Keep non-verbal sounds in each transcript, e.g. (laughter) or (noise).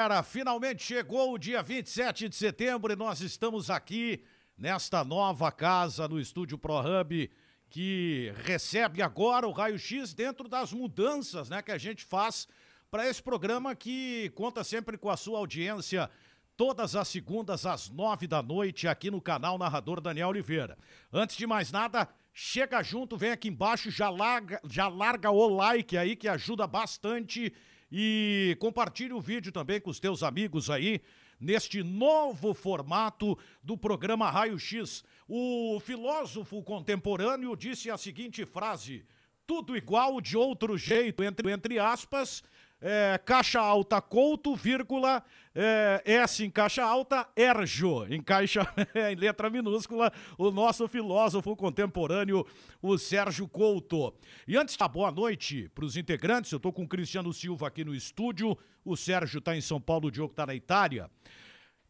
Galera, finalmente chegou o dia 27 de setembro e nós estamos aqui nesta nova casa no estúdio ProHub que recebe agora o raio-x dentro das mudanças, né, que a gente faz para esse programa que conta sempre com a sua audiência todas as segundas às nove da noite aqui no canal Narrador Daniel Oliveira. Antes de mais nada, chega junto, vem aqui embaixo, já larga, já larga o like aí que ajuda bastante e compartilhe o vídeo também com os teus amigos aí neste novo formato do programa Raio X. O filósofo contemporâneo disse a seguinte frase: tudo igual de outro jeito, entre, entre aspas, é, caixa alta Couto, vírgula, é, S em caixa alta, Erjo, em caixa (laughs) em letra minúscula, o nosso filósofo contemporâneo, o Sérgio Couto. E antes da boa noite para os integrantes, eu estou com o Cristiano Silva aqui no estúdio, o Sérgio está em São Paulo, o Diogo está na Itália.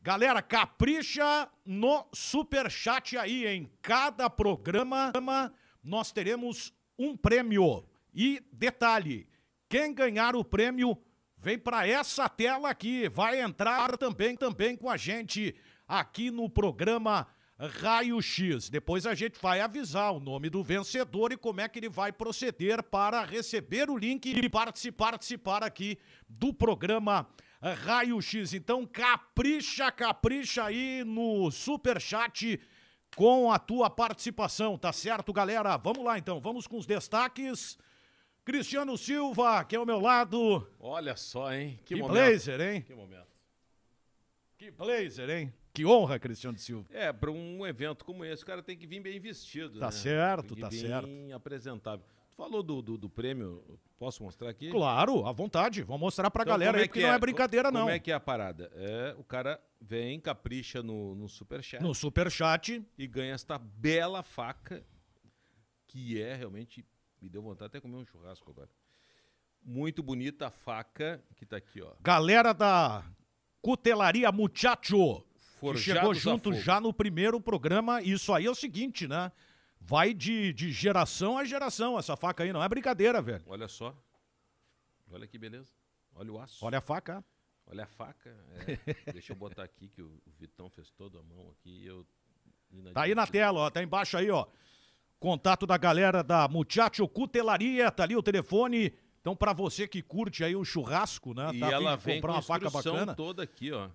Galera, capricha no super chat aí, em cada programa nós teremos um prêmio. E detalhe, quem ganhar o prêmio vem para essa tela aqui, vai entrar também também com a gente aqui no programa Raio X. Depois a gente vai avisar o nome do vencedor e como é que ele vai proceder para receber o link e participar, participar aqui do programa Raio X. Então capricha, capricha aí no super chat com a tua participação, tá certo, galera? Vamos lá então, vamos com os destaques Cristiano Silva, aqui ao meu lado. Olha só, hein? Que, que blazer, hein? Que momento. Que blazer, hein? Que honra, Cristiano Silva. É, para um evento como esse, o cara tem que vir bem vestido. Tá né? certo, tá bem certo. Bem apresentável. Tu falou do, do, do, prêmio, posso mostrar aqui? Claro, à vontade. Vamos mostrar pra então, galera é aí, porque é? não é brincadeira, não. Como é que é a parada? É, o cara vem, capricha no, no superchat. No superchat. E ganha esta bela faca, que é realmente me deu vontade até comer um churrasco agora. Muito bonita a faca que tá aqui, ó. Galera da Cutelaria Muchacho. que chegou junto já no primeiro programa. Isso aí é o seguinte, né? Vai de, de geração a geração essa faca aí, não é brincadeira, velho. Olha só. Olha que beleza. Olha o aço. Olha a faca. Olha a faca. É. (laughs) Deixa eu botar aqui que o Vitão fez toda a mão aqui eu. Tá aí na tela, ó. Tá embaixo aí, ó. Contato da galera da Muchacho Cutelaria, tá ali o telefone. Então, para você que curte aí o churrasco, né? E tá ela vem comprar com uma faca bacana. toda aqui, ó.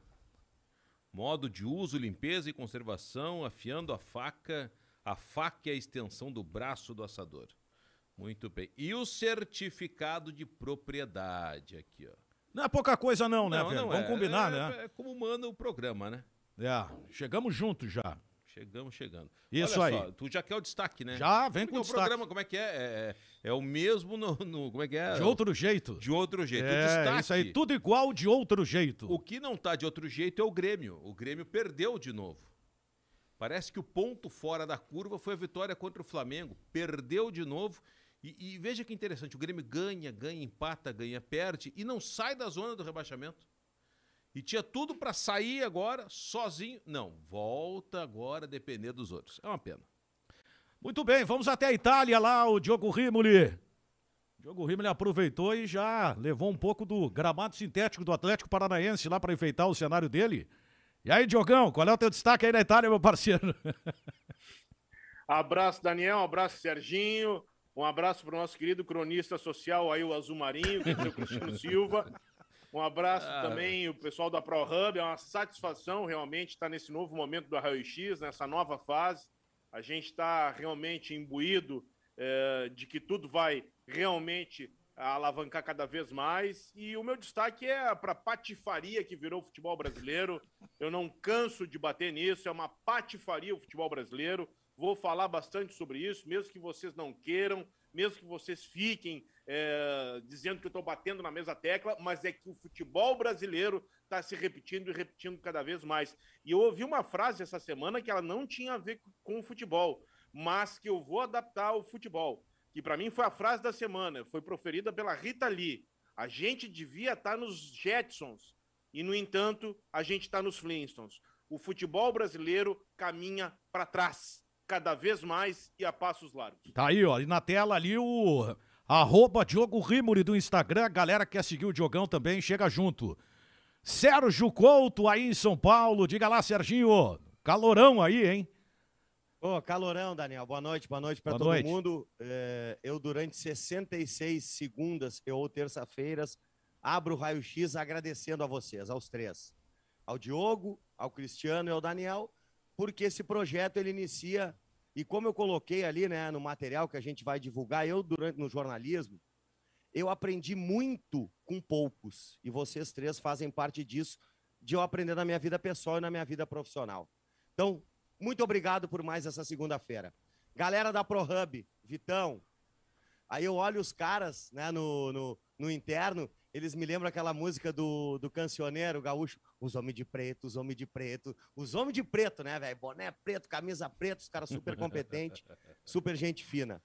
Modo de uso, limpeza e conservação, afiando a faca. A faca é a extensão do braço do assador. Muito bem. E o certificado de propriedade aqui, ó. Não é pouca coisa não, né, não, velho? Não Vamos é. combinar, é, né? É como manda o programa, né? É, chegamos juntos já. Chegamos chegando. Isso Olha aí. Só, tu já quer o destaque, né? Já, vem com o destaque. programa, como é que é? é? É, é o mesmo no, no, Como é que é? De outro jeito. De outro jeito. É, destaque, isso aí, tudo igual de outro jeito. O que não tá de outro jeito é o Grêmio. O Grêmio perdeu de novo. Parece que o ponto fora da curva foi a vitória contra o Flamengo. Perdeu de novo. E, e veja que interessante, o Grêmio ganha, ganha, empata, ganha, perde e não sai da zona do rebaixamento. E tinha tudo para sair agora sozinho. Não, volta agora a depender dos outros. É uma pena. Muito bem, vamos até a Itália lá, o Diogo Rimoli. Diogo Rimoli aproveitou e já levou um pouco do gramado sintético do Atlético Paranaense lá para enfeitar o cenário dele. E aí, Diogão, qual é o teu destaque aí na Itália, meu parceiro? (laughs) abraço, Daniel, abraço, Serginho. Um abraço para o nosso querido cronista social aí, o Azul Marinho, que é o Cristiano Silva. Um abraço ah. também o pessoal da ProHub. É uma satisfação realmente estar nesse novo momento do Raio X, nessa nova fase. A gente está realmente imbuído é, de que tudo vai realmente alavancar cada vez mais. E o meu destaque é para a patifaria que virou o futebol brasileiro. Eu não canso de bater nisso, é uma patifaria o futebol brasileiro. Vou falar bastante sobre isso, mesmo que vocês não queiram, mesmo que vocês fiquem é, dizendo que eu estou batendo na mesma tecla, mas é que o futebol brasileiro está se repetindo e repetindo cada vez mais. E eu ouvi uma frase essa semana que ela não tinha a ver com o futebol, mas que eu vou adaptar ao futebol. Que para mim foi a frase da semana, foi proferida pela Rita Lee. A gente devia estar tá nos Jetsons e, no entanto, a gente está nos Flintstones. O futebol brasileiro caminha para trás cada vez mais e a passos largos. Tá aí, ó, e na tela ali o arroba Diogo Rimuri do Instagram, a galera que quer seguir o Diogão também, chega junto. Sérgio Couto aí em São Paulo. Diga lá, Serginho. Calorão aí, hein? Ô, calorão, Daniel. Boa noite, boa noite para todo noite. mundo. É, eu, durante 66 segundas ou terça-feiras, abro o raio-x agradecendo a vocês, aos três. Ao Diogo, ao Cristiano e ao Daniel, porque esse projeto ele inicia, e como eu coloquei ali né, no material que a gente vai divulgar, eu, durante no jornalismo, eu aprendi muito com poucos. E vocês três fazem parte disso, de eu aprender na minha vida pessoal e na minha vida profissional. Então, muito obrigado por mais essa segunda-feira. Galera da ProHub, Vitão. Aí eu olho os caras né, no, no, no interno, eles me lembram aquela música do, do cancioneiro gaúcho. Os homens de preto, os homens de preto. Os homens de preto, né, velho? Boné preto, camisa preta, os caras super competentes, (laughs) super gente fina.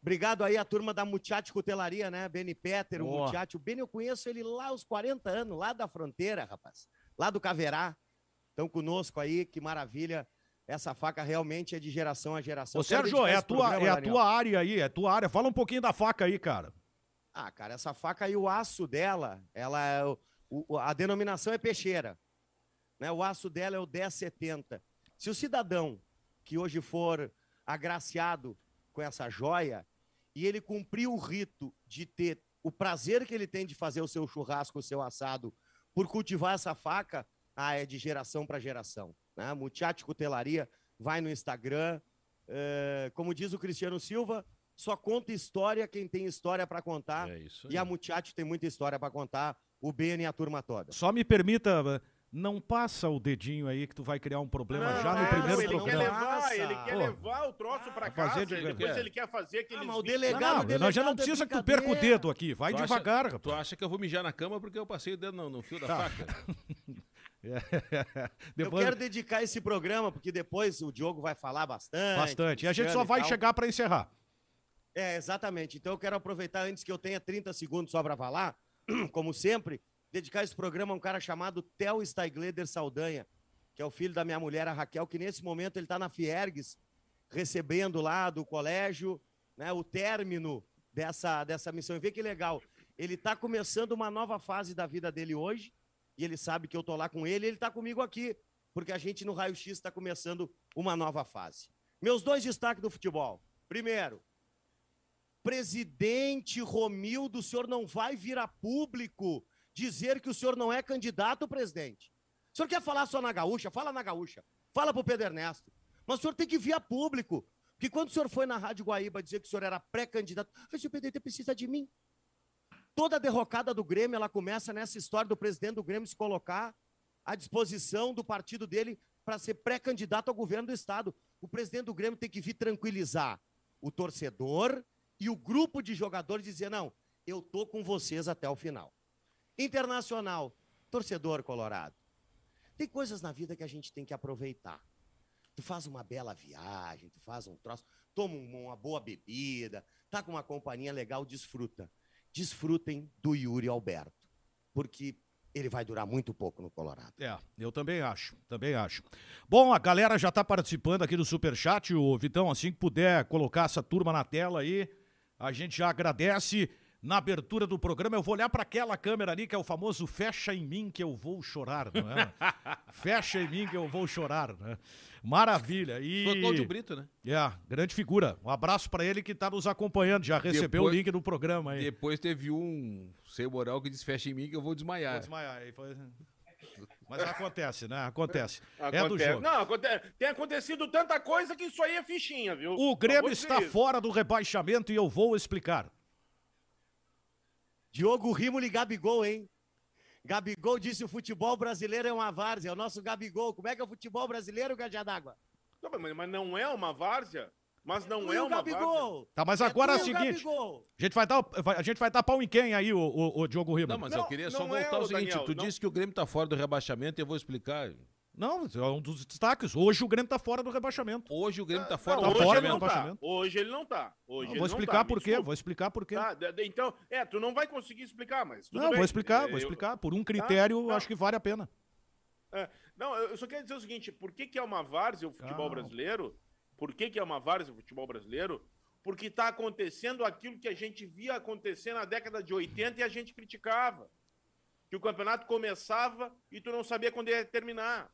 Obrigado aí a turma da Mutiate Cutelaria, né? Beni Peter, o Mutiate. O Beni eu conheço ele lá aos 40 anos, lá da fronteira, rapaz. Lá do Caverá. Estão conosco aí, que maravilha. Essa faca realmente é de geração a geração. Ô, Sérgio, é a, tua, programa, é a tua área aí, é a tua área. Fala um pouquinho da faca aí, cara. Ah, cara, essa faca aí, o aço dela, ela é, o, a denominação é peixeira. Né? O aço dela é o 1070. Se o cidadão que hoje for agraciado com essa joia, e ele cumpriu o rito de ter o prazer que ele tem de fazer o seu churrasco, o seu assado, por cultivar essa faca, ah, é de geração para geração. Né? Cutelaria, vai no Instagram. É, como diz o Cristiano Silva, só conta história quem tem história para contar. É e a Muchate tem muita história para contar, o Ben e a turma toda. Só me permita não passa o dedinho aí que tu vai criar um problema não, já no primeiro ele programa. Quer levar, ele quer Pô. levar o troço pra casa, fazer de... depois ele quer fazer aquele... Ah, o delegado, não, não, delegado nós já não precisa é que tu perca o dedo aqui, vai tu devagar, acha, Tu acha que eu vou mijar na cama porque eu passei o dedo no, no fio da tá. faca? (laughs) É. (laughs) depois... Eu quero dedicar esse programa, porque depois o Diogo vai falar bastante. Bastante. E a gente só vai chegar para encerrar. É, exatamente. Então eu quero aproveitar antes que eu tenha 30 segundos só para falar, (clears throat) como sempre, dedicar esse programa a um cara chamado Theo Steigleder Saldanha, que é o filho da minha mulher, a Raquel, que nesse momento ele está na Fiergues, recebendo lá do colégio né, o término dessa, dessa missão. E vê que legal. Ele está começando uma nova fase da vida dele hoje, e ele sabe que eu estou lá com ele, e ele está comigo aqui, porque a gente no Raio X está começando uma nova fase. Meus dois destaques do futebol. Primeiro, presidente Romildo, o senhor não vai vir a público dizer que o senhor não é candidato, presidente. O senhor quer falar só na gaúcha? Fala na gaúcha. Fala para o Pedro Ernesto. Mas o senhor tem que vir a público. Porque quando o senhor foi na Rádio Guaíba dizer que o senhor era pré-candidato, o PDT precisa de mim. Toda a derrocada do Grêmio, ela começa nessa história do presidente do Grêmio se colocar à disposição do partido dele para ser pré-candidato ao governo do Estado. O presidente do Grêmio tem que vir tranquilizar o torcedor e o grupo de jogadores dizer, não, eu tô com vocês até o final. Internacional, torcedor colorado. Tem coisas na vida que a gente tem que aproveitar. Tu faz uma bela viagem, tu faz um troço, toma uma boa bebida, tá com uma companhia legal, desfruta. Desfrutem do Yuri Alberto, porque ele vai durar muito pouco no Colorado. É, eu também acho, também acho. Bom, a galera já está participando aqui do Superchat, o Vitão, assim que puder colocar essa turma na tela aí, a gente já agradece na abertura do programa. Eu vou olhar para aquela câmera ali, que é o famoso fecha em mim que eu vou chorar, não é? (laughs) fecha em mim que eu vou chorar, né? Maravilha. E... Foi Cláudio Brito, né? É, grande figura. Um abraço para ele que está nos acompanhando, já recebeu depois, o link do programa aí. Depois teve um sem moral que disse fecha em mim que eu vou desmaiar. Vou desmaiar. Aí foi... Mas acontece, né? Acontece. acontece. (laughs) É do jogo. Não, acontece. tem acontecido tanta coisa que isso aí é fichinha, viu? O Grêmio está fora do rebaixamento e eu vou explicar. Diogo Rimoli Gabigol, hein? Gabigol disse o futebol brasileiro é uma várzea. É o nosso Gabigol. Como é que é o futebol brasileiro, Gajá d'Água? Mas não é uma várzea? Mas não é uma Gabigol. Tá, mas agora é, é o seguinte. A gente vai dar, a gente vai dar pau em quem aí, o, o, o Diogo Rimoli? Não, mas não, eu queria só voltar é, ao seguinte. Daniel, tu não... disse que o Grêmio tá fora do rebaixamento e eu vou explicar. Não, é um dos destaques. Hoje o Grêmio está fora do rebaixamento. Hoje o Grêmio está fora, não, do hoje rebaixamento. Tá. Hoje ele não está. Hoje não, vou explicar tá, por quê. Vou explicar por quê. Tá, então, é, tu não vai conseguir explicar, mas. não, bem. vou explicar, vou explicar. Por um critério, tá, acho que vale a pena. É, não, eu só quero dizer o seguinte: por que, que é uma várzea o futebol Calma. brasileiro? Por que, que é uma várzea o futebol brasileiro? Porque está acontecendo aquilo que a gente via acontecer na década de 80 e a gente criticava. que o campeonato começava e tu não sabia quando ia terminar.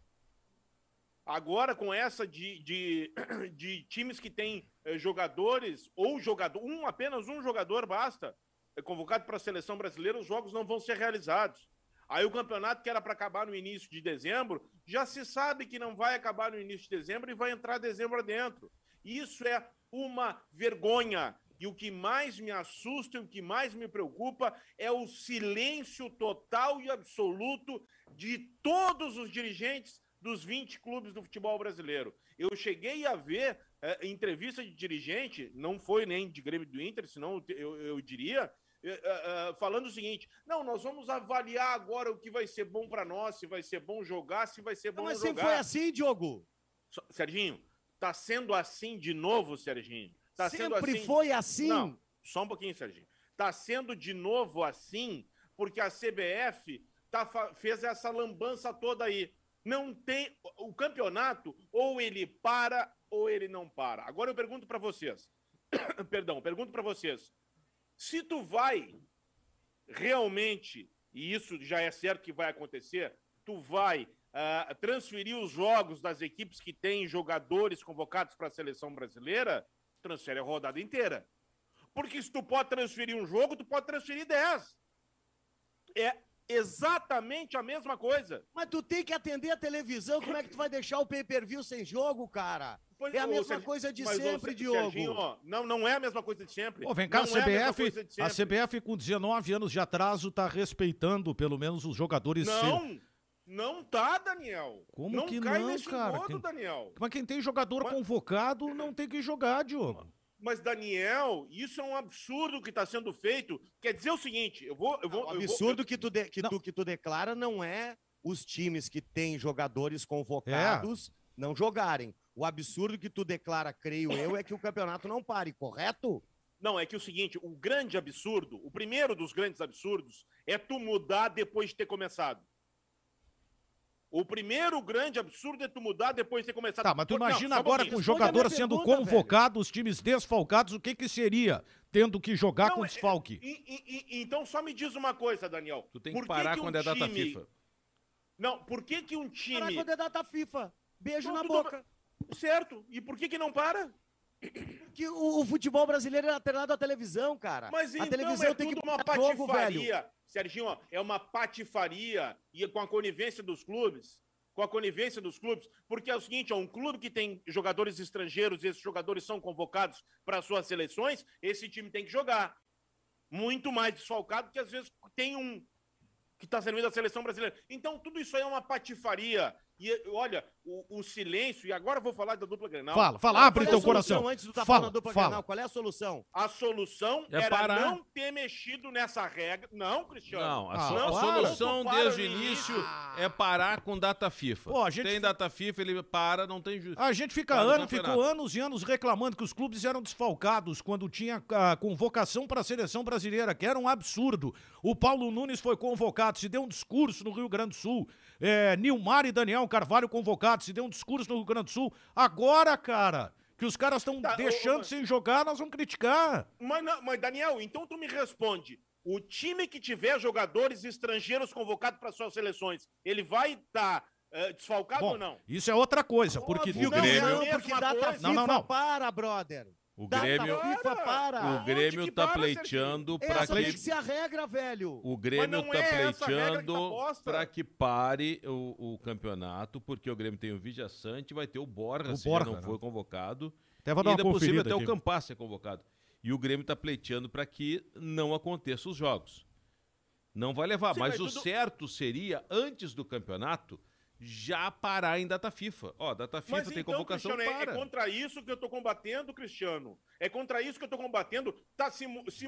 Agora, com essa de, de, (clears throat) de times que têm eh, jogadores, ou jogador, um, apenas um jogador basta, é convocado para a seleção brasileira, os jogos não vão ser realizados. Aí o campeonato que era para acabar no início de dezembro, já se sabe que não vai acabar no início de dezembro e vai entrar dezembro adentro. Isso é uma vergonha. E o que mais me assusta e o que mais me preocupa é o silêncio total e absoluto de todos os dirigentes dos 20 clubes do futebol brasileiro. Eu cheguei a ver é, entrevista de dirigente, não foi nem de Grêmio do Inter, senão eu, eu diria, falando o seguinte: não, nós vamos avaliar agora o que vai ser bom para nós, se vai ser bom jogar, se vai ser bom não, mas jogar. Mas sempre foi assim, Diogo. Serginho, tá sendo assim de novo, Serginho. Tá sempre sendo assim... foi assim. Não, só um pouquinho, Serginho. Tá sendo de novo assim porque a CBF tá, fez essa lambança toda aí. Não tem o campeonato ou ele para ou ele não para. Agora eu pergunto para vocês. (coughs) Perdão, pergunto para vocês. Se tu vai realmente, e isso já é certo que vai acontecer, tu vai uh, transferir os jogos das equipes que têm jogadores convocados para a seleção brasileira, transfere a rodada inteira. Porque se tu pode transferir um jogo, tu pode transferir 10. É exatamente a mesma coisa. Mas tu tem que atender a televisão, como é que tu vai deixar o pay-per-view sem jogo, cara? Pois, é a mesma Serginho, coisa de sempre, Diogo. Não, não é a mesma coisa de sempre. Pô, vem cá, a CBF, é a, a, CBF com 19 anos de atraso tá respeitando pelo menos os jogadores. Não, não tá, Daniel. Como não que cai não, nesse cara? Modo, quem... Daniel. Mas quem tem jogador mas... convocado não tem que jogar, Diogo. Mas, Daniel, isso é um absurdo que está sendo feito. Quer dizer o seguinte, eu vou. Eu vou o absurdo vou, que, tu de, que, tu, que tu declara não é os times que têm jogadores convocados é. não jogarem. O absurdo que tu declara, creio eu, é que o campeonato não pare, correto? Não, é que o seguinte, o grande absurdo, o primeiro dos grandes absurdos, é tu mudar depois de ter começado. O primeiro grande absurdo é tu mudar depois de ter começado. Tá, mas tu imagina não, agora um com o jogador sendo pergunta, convocado, velho. os times desfalcados, o que que seria tendo que jogar não, com é, desfalque? É, e, e, então só me diz uma coisa, Daniel. Tu tem que parar que quando um é data time... FIFA. Não, por que que um time... Parar quando é data FIFA. Beijo não, na boca. Certo. E por que que não para? Porque o, o, futebol brasileiro é atrelado à televisão, cara. Mas a então televisão é tem que uma patifaria. Jogo, velho. Serginho, ó, é uma patifaria e com a conivência dos clubes, com a conivência dos clubes, porque é o seguinte, ó, um clube que tem jogadores estrangeiros e esses jogadores são convocados para suas seleções, esse time tem que jogar. Muito mais desfalcado que às vezes tem um que está servindo da seleção brasileira. Então, tudo isso aí é uma patifaria. E olha, o, o, silêncio, e agora vou falar da dupla Grenal. Fala, fala, abre é teu coração. Antes do tá fala, dupla fala. Grenal, qual é a solução? A solução é era parar. não ter mexido nessa regra. Não, Cristiano. Não, a, so não, a solução desde o início é parar com data FIFA. Pô, a gente tem data FIFA, ele para, não tem justiça. A gente fica ano, ficou anos e anos reclamando que os clubes eram desfalcados quando tinha a convocação para a seleção brasileira, que era um absurdo. O Paulo Nunes foi convocado, se deu um discurso no Rio Grande do Sul. É, Nilmar e Daniel Carvalho convocados, se deu um discurso no Rio Grande do Sul. Agora, cara, que os caras estão tá, deixando sem jogar, nós vamos criticar. Mas, mas, Daniel, então tu me responde. O time que tiver jogadores estrangeiros convocados para suas seleções, ele vai estar tá, uh, desfalcado Bom, ou não? Isso é outra coisa, porque o Grêmio... Não, porque data não, não, não. para, brother. O Grêmio, FIFA para. O Grêmio tá para, pleiteando para que... tem que ser a regra, velho. O Grêmio tá é pleiteando tá para que pare o, o, campeonato, porque o Grêmio tem o Vidia Sante, vai ter o Borja, o se Borja, não foi convocado. Até e ainda possível até aqui. o Campas ser convocado. E o Grêmio tá pleiteando para que não aconteçam os jogos. Não vai levar, Sim, mas, mas o tudo... certo seria, antes do campeonato, já parar em data FIFA. Ó, data FIFA Mas tem então, convocação Cristiano, para. É, é contra isso que eu tô combatendo, Cristiano. É contra isso que eu tô combatendo. Tá se, se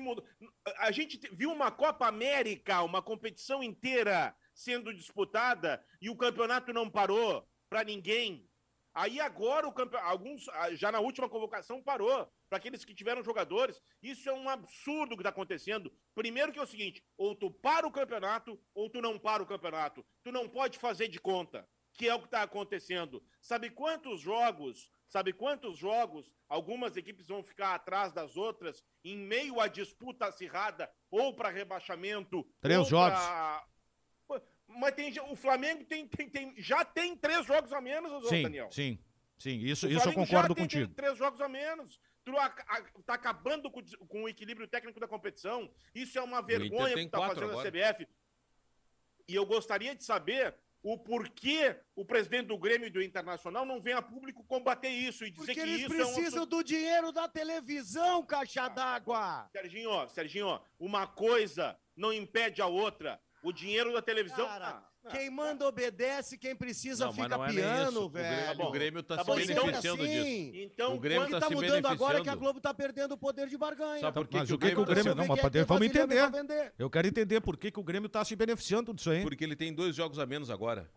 A gente viu uma Copa América, uma competição inteira sendo disputada e o campeonato não parou para ninguém. Aí agora o campeonato, alguns ah, já na última convocação parou para aqueles que tiveram jogadores. Isso é um absurdo que está acontecendo. Primeiro que é o seguinte, ou tu para o campeonato ou tu não para o campeonato. Tu não pode fazer de conta, que é o que está acontecendo. Sabe quantos jogos, sabe quantos jogos algumas equipes vão ficar atrás das outras em meio à disputa acirrada ou para rebaixamento? Três jogos. Mas tem, o Flamengo tem, tem, tem, já tem três jogos a menos, sim, Daniel. Sim, sim, isso, isso eu concordo tem, contigo. Tem três jogos a menos. Tu a, a, tá acabando com, com, o equilíbrio técnico da competição. Isso é uma vergonha que tá fazendo agora. a CBF. E eu gostaria de saber o porquê o presidente do Grêmio e do Internacional não vem a público combater isso e dizer Porque que eles isso precisam é um... do dinheiro da televisão, caixa d'água. Serginho, Serginho, uma coisa não impede a outra. O dinheiro da televisão. Cara, quem manda obedece, quem precisa não, fica é piano, velho. O Grêmio está tá se beneficiando então, disso. Então, o Grêmio está tá mudando agora que a Globo está perdendo o poder de barganha. Sabe por que mas que o, que, que o Grêmio... Não, mas é vamos entender. Eu quero entender por que, que o Grêmio está se beneficiando disso aí. Porque ele tem dois jogos a menos agora.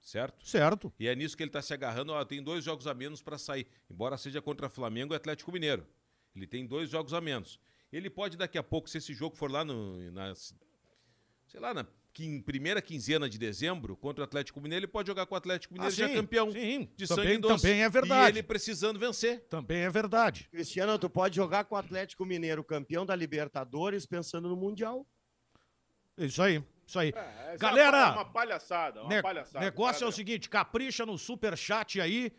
Certo? Certo. E é nisso que ele está se agarrando. Ó, tem dois jogos a menos para sair. Embora seja contra Flamengo e Atlético Mineiro. Ele tem dois jogos a menos. Ele pode daqui a pouco, se esse jogo for lá no, nas, sei lá, na quim, primeira quinzena de dezembro contra o Atlético Mineiro, ele pode jogar com o Atlético Mineiro ah, já campeão sim, de também, sangue doce. Também é verdade. E ele precisando vencer. Também é verdade. Cristiano, tu pode jogar com o Atlético Mineiro campeão da Libertadores pensando no Mundial. Isso aí. Isso aí. É, é Galera, é uma palhaçada, uma ne palhaçada. negócio é o seguinte, capricha no super chat aí.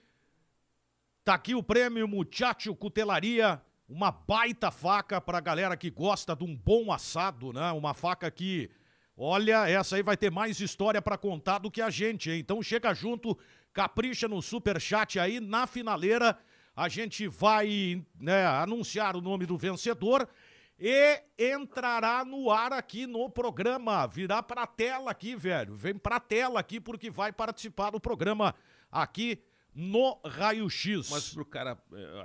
Tá aqui o prêmio Muchacho Cutelaria, uma baita faca pra galera que gosta de um bom assado, né? Uma faca que Olha, essa aí vai ter mais história para contar do que a gente, hein? Então chega junto, capricha no super chat aí na finaleira. A gente vai né, anunciar o nome do vencedor e entrará no ar aqui no programa. Virá pra tela aqui, velho. Vem pra tela aqui porque vai participar do programa aqui no Raio X. Mas pro cara,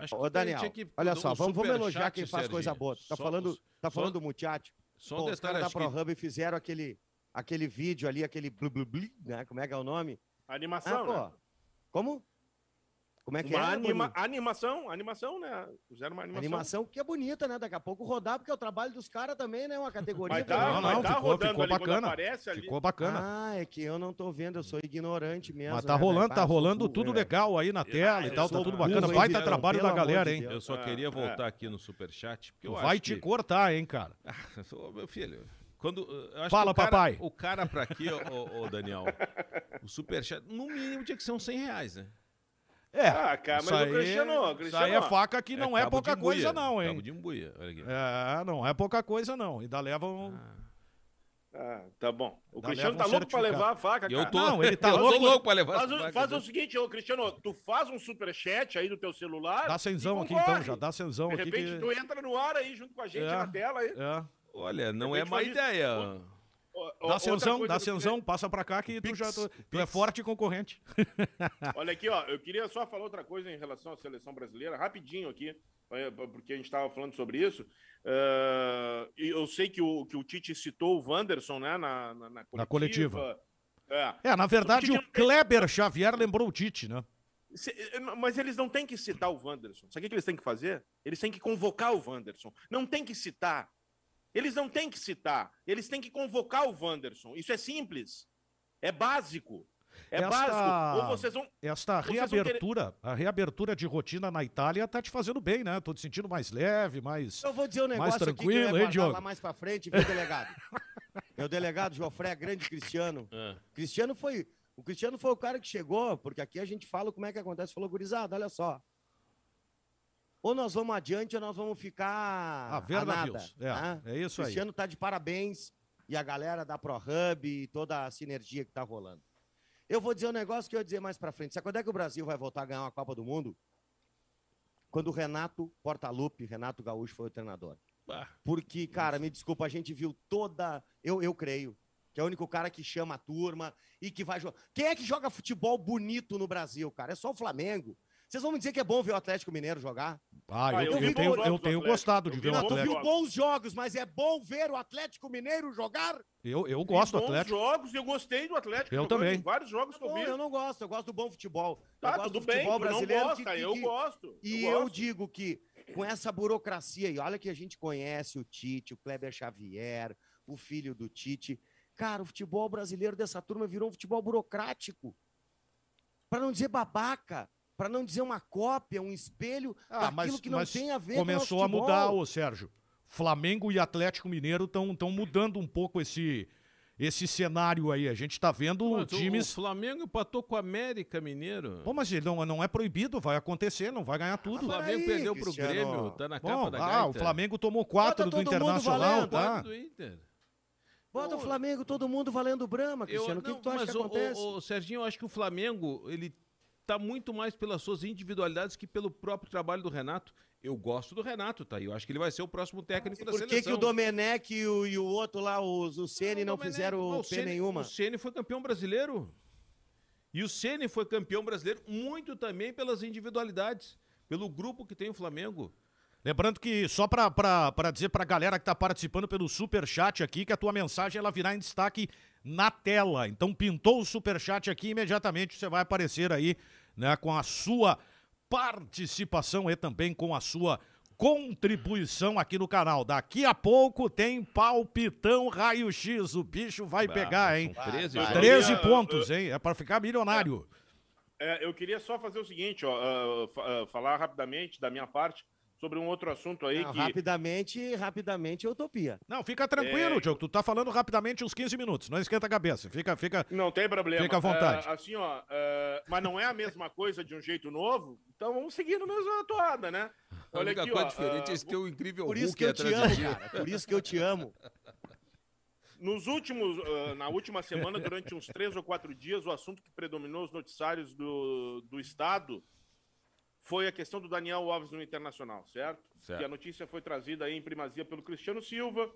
acho Ô, Daniel, que olha só, vamos, vamos elogiar quem faz coisa boa. Tá só, falando, tá falando só, do muchacho. Só um Pô, detalhe, os caras da ProHub que... fizeram aquele, aquele vídeo ali, aquele blu, blu, blu, né? Como é que é o nome? Animação, ah, né? Como? Como é que uma é? Anima, animação, animação, né? Fizeram uma animação. Animação que é bonita, né? Daqui a pouco rodar, porque é o trabalho dos caras também, né? Uma categoria. Mas tá, não, não, tá ficou, rodando ficou bacana. Aparece ali. Ficou bacana. Ah, é que eu não tô vendo, eu sou ignorante mesmo. Mas tá né, rolando, tá rolando tudo é. legal aí na tela ah, e tal, tá tudo bacana. Vai tá trabalho da galera, hein? Eu só queria voltar aqui no superchat. Porque eu Vai te cortar, hein, cara? (laughs) Meu filho. Quando, Fala, o cara, papai. O cara pra aqui, ô, Daniel, o superchat, no mínimo tinha que ser uns 100 reais, né? É. Ah, cara, mas aí, o Cristiano, Cristiano. Isso aí é faca que não é, é pouca coisa, não, hein? Cabo de embuia, olha aqui. É, não é pouca coisa, não. Ainda levam. Ah. Ah, tá bom. O Ainda Cristiano tá louco pra levar a faca, cara. Eu tô, não, ele tá (laughs) louco, louco pra levar faz, a faca. Faz o seguinte, ô Cristiano, tu faz um superchat aí do teu celular. Dá cenzão aqui então, já dá cenzão aqui. De repente que... tu entra no ar aí junto com a gente é, na tela aí. É. Olha, não é má ideia. Dá cenzão, dá cenzão, passa pra cá que tu já tu, tu é forte concorrente. (laughs) Olha aqui, ó, eu queria só falar outra coisa em relação à seleção brasileira, rapidinho aqui, porque a gente estava falando sobre isso. Uh, eu sei que o, que o Tite citou o Wanderson, né, na, na, na coletiva. Na coletiva. É. é, na verdade, o, o Kleber Xavier lembrou o Tite, né? Mas eles não têm que citar o Wanderson. Sabe o que eles têm que fazer? Eles têm que convocar o Wanderson. Não tem que citar. Eles não têm que citar, eles têm que convocar o Wanderson. Isso é simples, é básico. É esta, básico. Ou vocês vão, esta reabertura, querer... a reabertura de rotina na Itália tá te fazendo bem, né? Tô te sentindo mais leve, mais Eu vou dizer um negócio mais tranquilo, aqui que hein, Diogo? lá mais para frente, (laughs) meu delegado. meu delegado Jofré, grande Cristiano. É. Cristiano foi, o Cristiano foi o cara que chegou, porque aqui a gente fala como é que acontece, falou gurizada, olha só ou nós vamos adiante ou nós vamos ficar a, ver a nada. É, né? é isso aí. O Cristiano está de parabéns e a galera da ProHub e toda a sinergia que está rolando. Eu vou dizer um negócio que eu ia dizer mais para frente. Sabe quando é que o Brasil vai voltar a ganhar uma Copa do Mundo? Quando o Renato Portaluppi, Renato Gaúcho, foi o treinador. Porque, cara, me desculpa, a gente viu toda. Eu, eu creio que é o único cara que chama a turma e que vai jogar. Quem é que joga futebol bonito no Brasil, cara? É só o Flamengo. Vocês vão me dizer que é bom ver o Atlético Mineiro jogar? Ah, ah eu, eu, eu tenho, eu tenho gostado de ver o Atlético. Eu vi bons jogos, mas é bom ver o Atlético Mineiro jogar? Eu, eu gosto do Atlético. Bons jogos, eu gostei do Atlético. Eu também. Vários jogos que eu não gosto, eu gosto do bom futebol. Tá, tudo bem, futebol brasileiro. Gosta, que, que, eu gosto. E eu, digo que com essa burocracia, e olha que a gente conhece o Tite, o Kleber Xavier, o filho do Tite. Cara, o futebol brasileiro dessa turma virou um futebol burocrático. Para não dizer babaca para não dizer uma cópia, um espelho ah, daquilo mas, que não tem a ver começou com a mudar, ô Sérgio. Flamengo e Atlético Mineiro estão mudando um pouco esse esse cenário aí. A gente tá vendo Pô, times. O Flamengo empatou com o América Mineiro. Pô, mas ele não, não é proibido, vai acontecer, não vai ganhar tudo. o mas Flamengo aí, perdeu pro Cristiano. Grêmio, tá na Bom, capa da ah, gaita. o Flamengo tomou quatro Bota do Internacional, tá? Quatro do Inter. Bota o Flamengo, todo mundo valendo Brahma, Cristiano. o que, não, que tu acha mas que o- acontece? O, o Serginho, eu acho que o Flamengo, ele muito mais pelas suas individualidades que pelo próprio trabalho do Renato. Eu gosto do Renato, tá? Eu acho que ele vai ser o próximo técnico da Por que, seleção. que o Domenech e o, e o outro lá, o, o Ceni, não, o Domenech- fizeram o P Ceni- nenhuma? O Ceni foi campeão brasileiro. E o Ceni foi campeão brasileiro muito também pelas individualidades, pelo grupo que tem o Flamengo. Lembrando que, só pra dizer pra galera que tá participando pelo Superchat aqui, que a tua mensagem ela virá em destaque na tela. Então, pintou o Superchat aqui, imediatamente você vai aparecer aí, né, com a sua participação e também com a sua contribuição aqui no canal. Daqui a pouco tem palpitão raio-x. O bicho vai Bah, pegar, hein? 13 Ah, jogos. 13 eu- pontos, hein? É pra ficar milionário. É, eu queria só fazer o seguinte, ó, ah, fa- ah, falar rapidamente da minha parte sobre um outro assunto aí Não, que Rapidamente, rapidamente, é utopia. Não, fica tranquilo, É. Diogo. Tu tá falando rapidamente uns 15 minutos. Não esquenta a cabeça. Fica, fica. não tem problema. Fica à vontade. Ah, assim, ó, ah, mas não é a mesma coisa de um jeito novo, então vamos seguir na mesma toada, né? A Olha única aqui, coisa ó, diferente ah, é esse teu incrível Por isso Hulk que eu te amo, cara. Por isso que eu te amo. (laughs) Nos últimos, ah, na última semana, durante uns três ou quatro dias, o assunto que predominou os noticiários do, do Estado foi a questão do Daniel Alves no Internacional, certo? Certo. Que a notícia foi trazida aí em primazia pelo Cristiano Silva.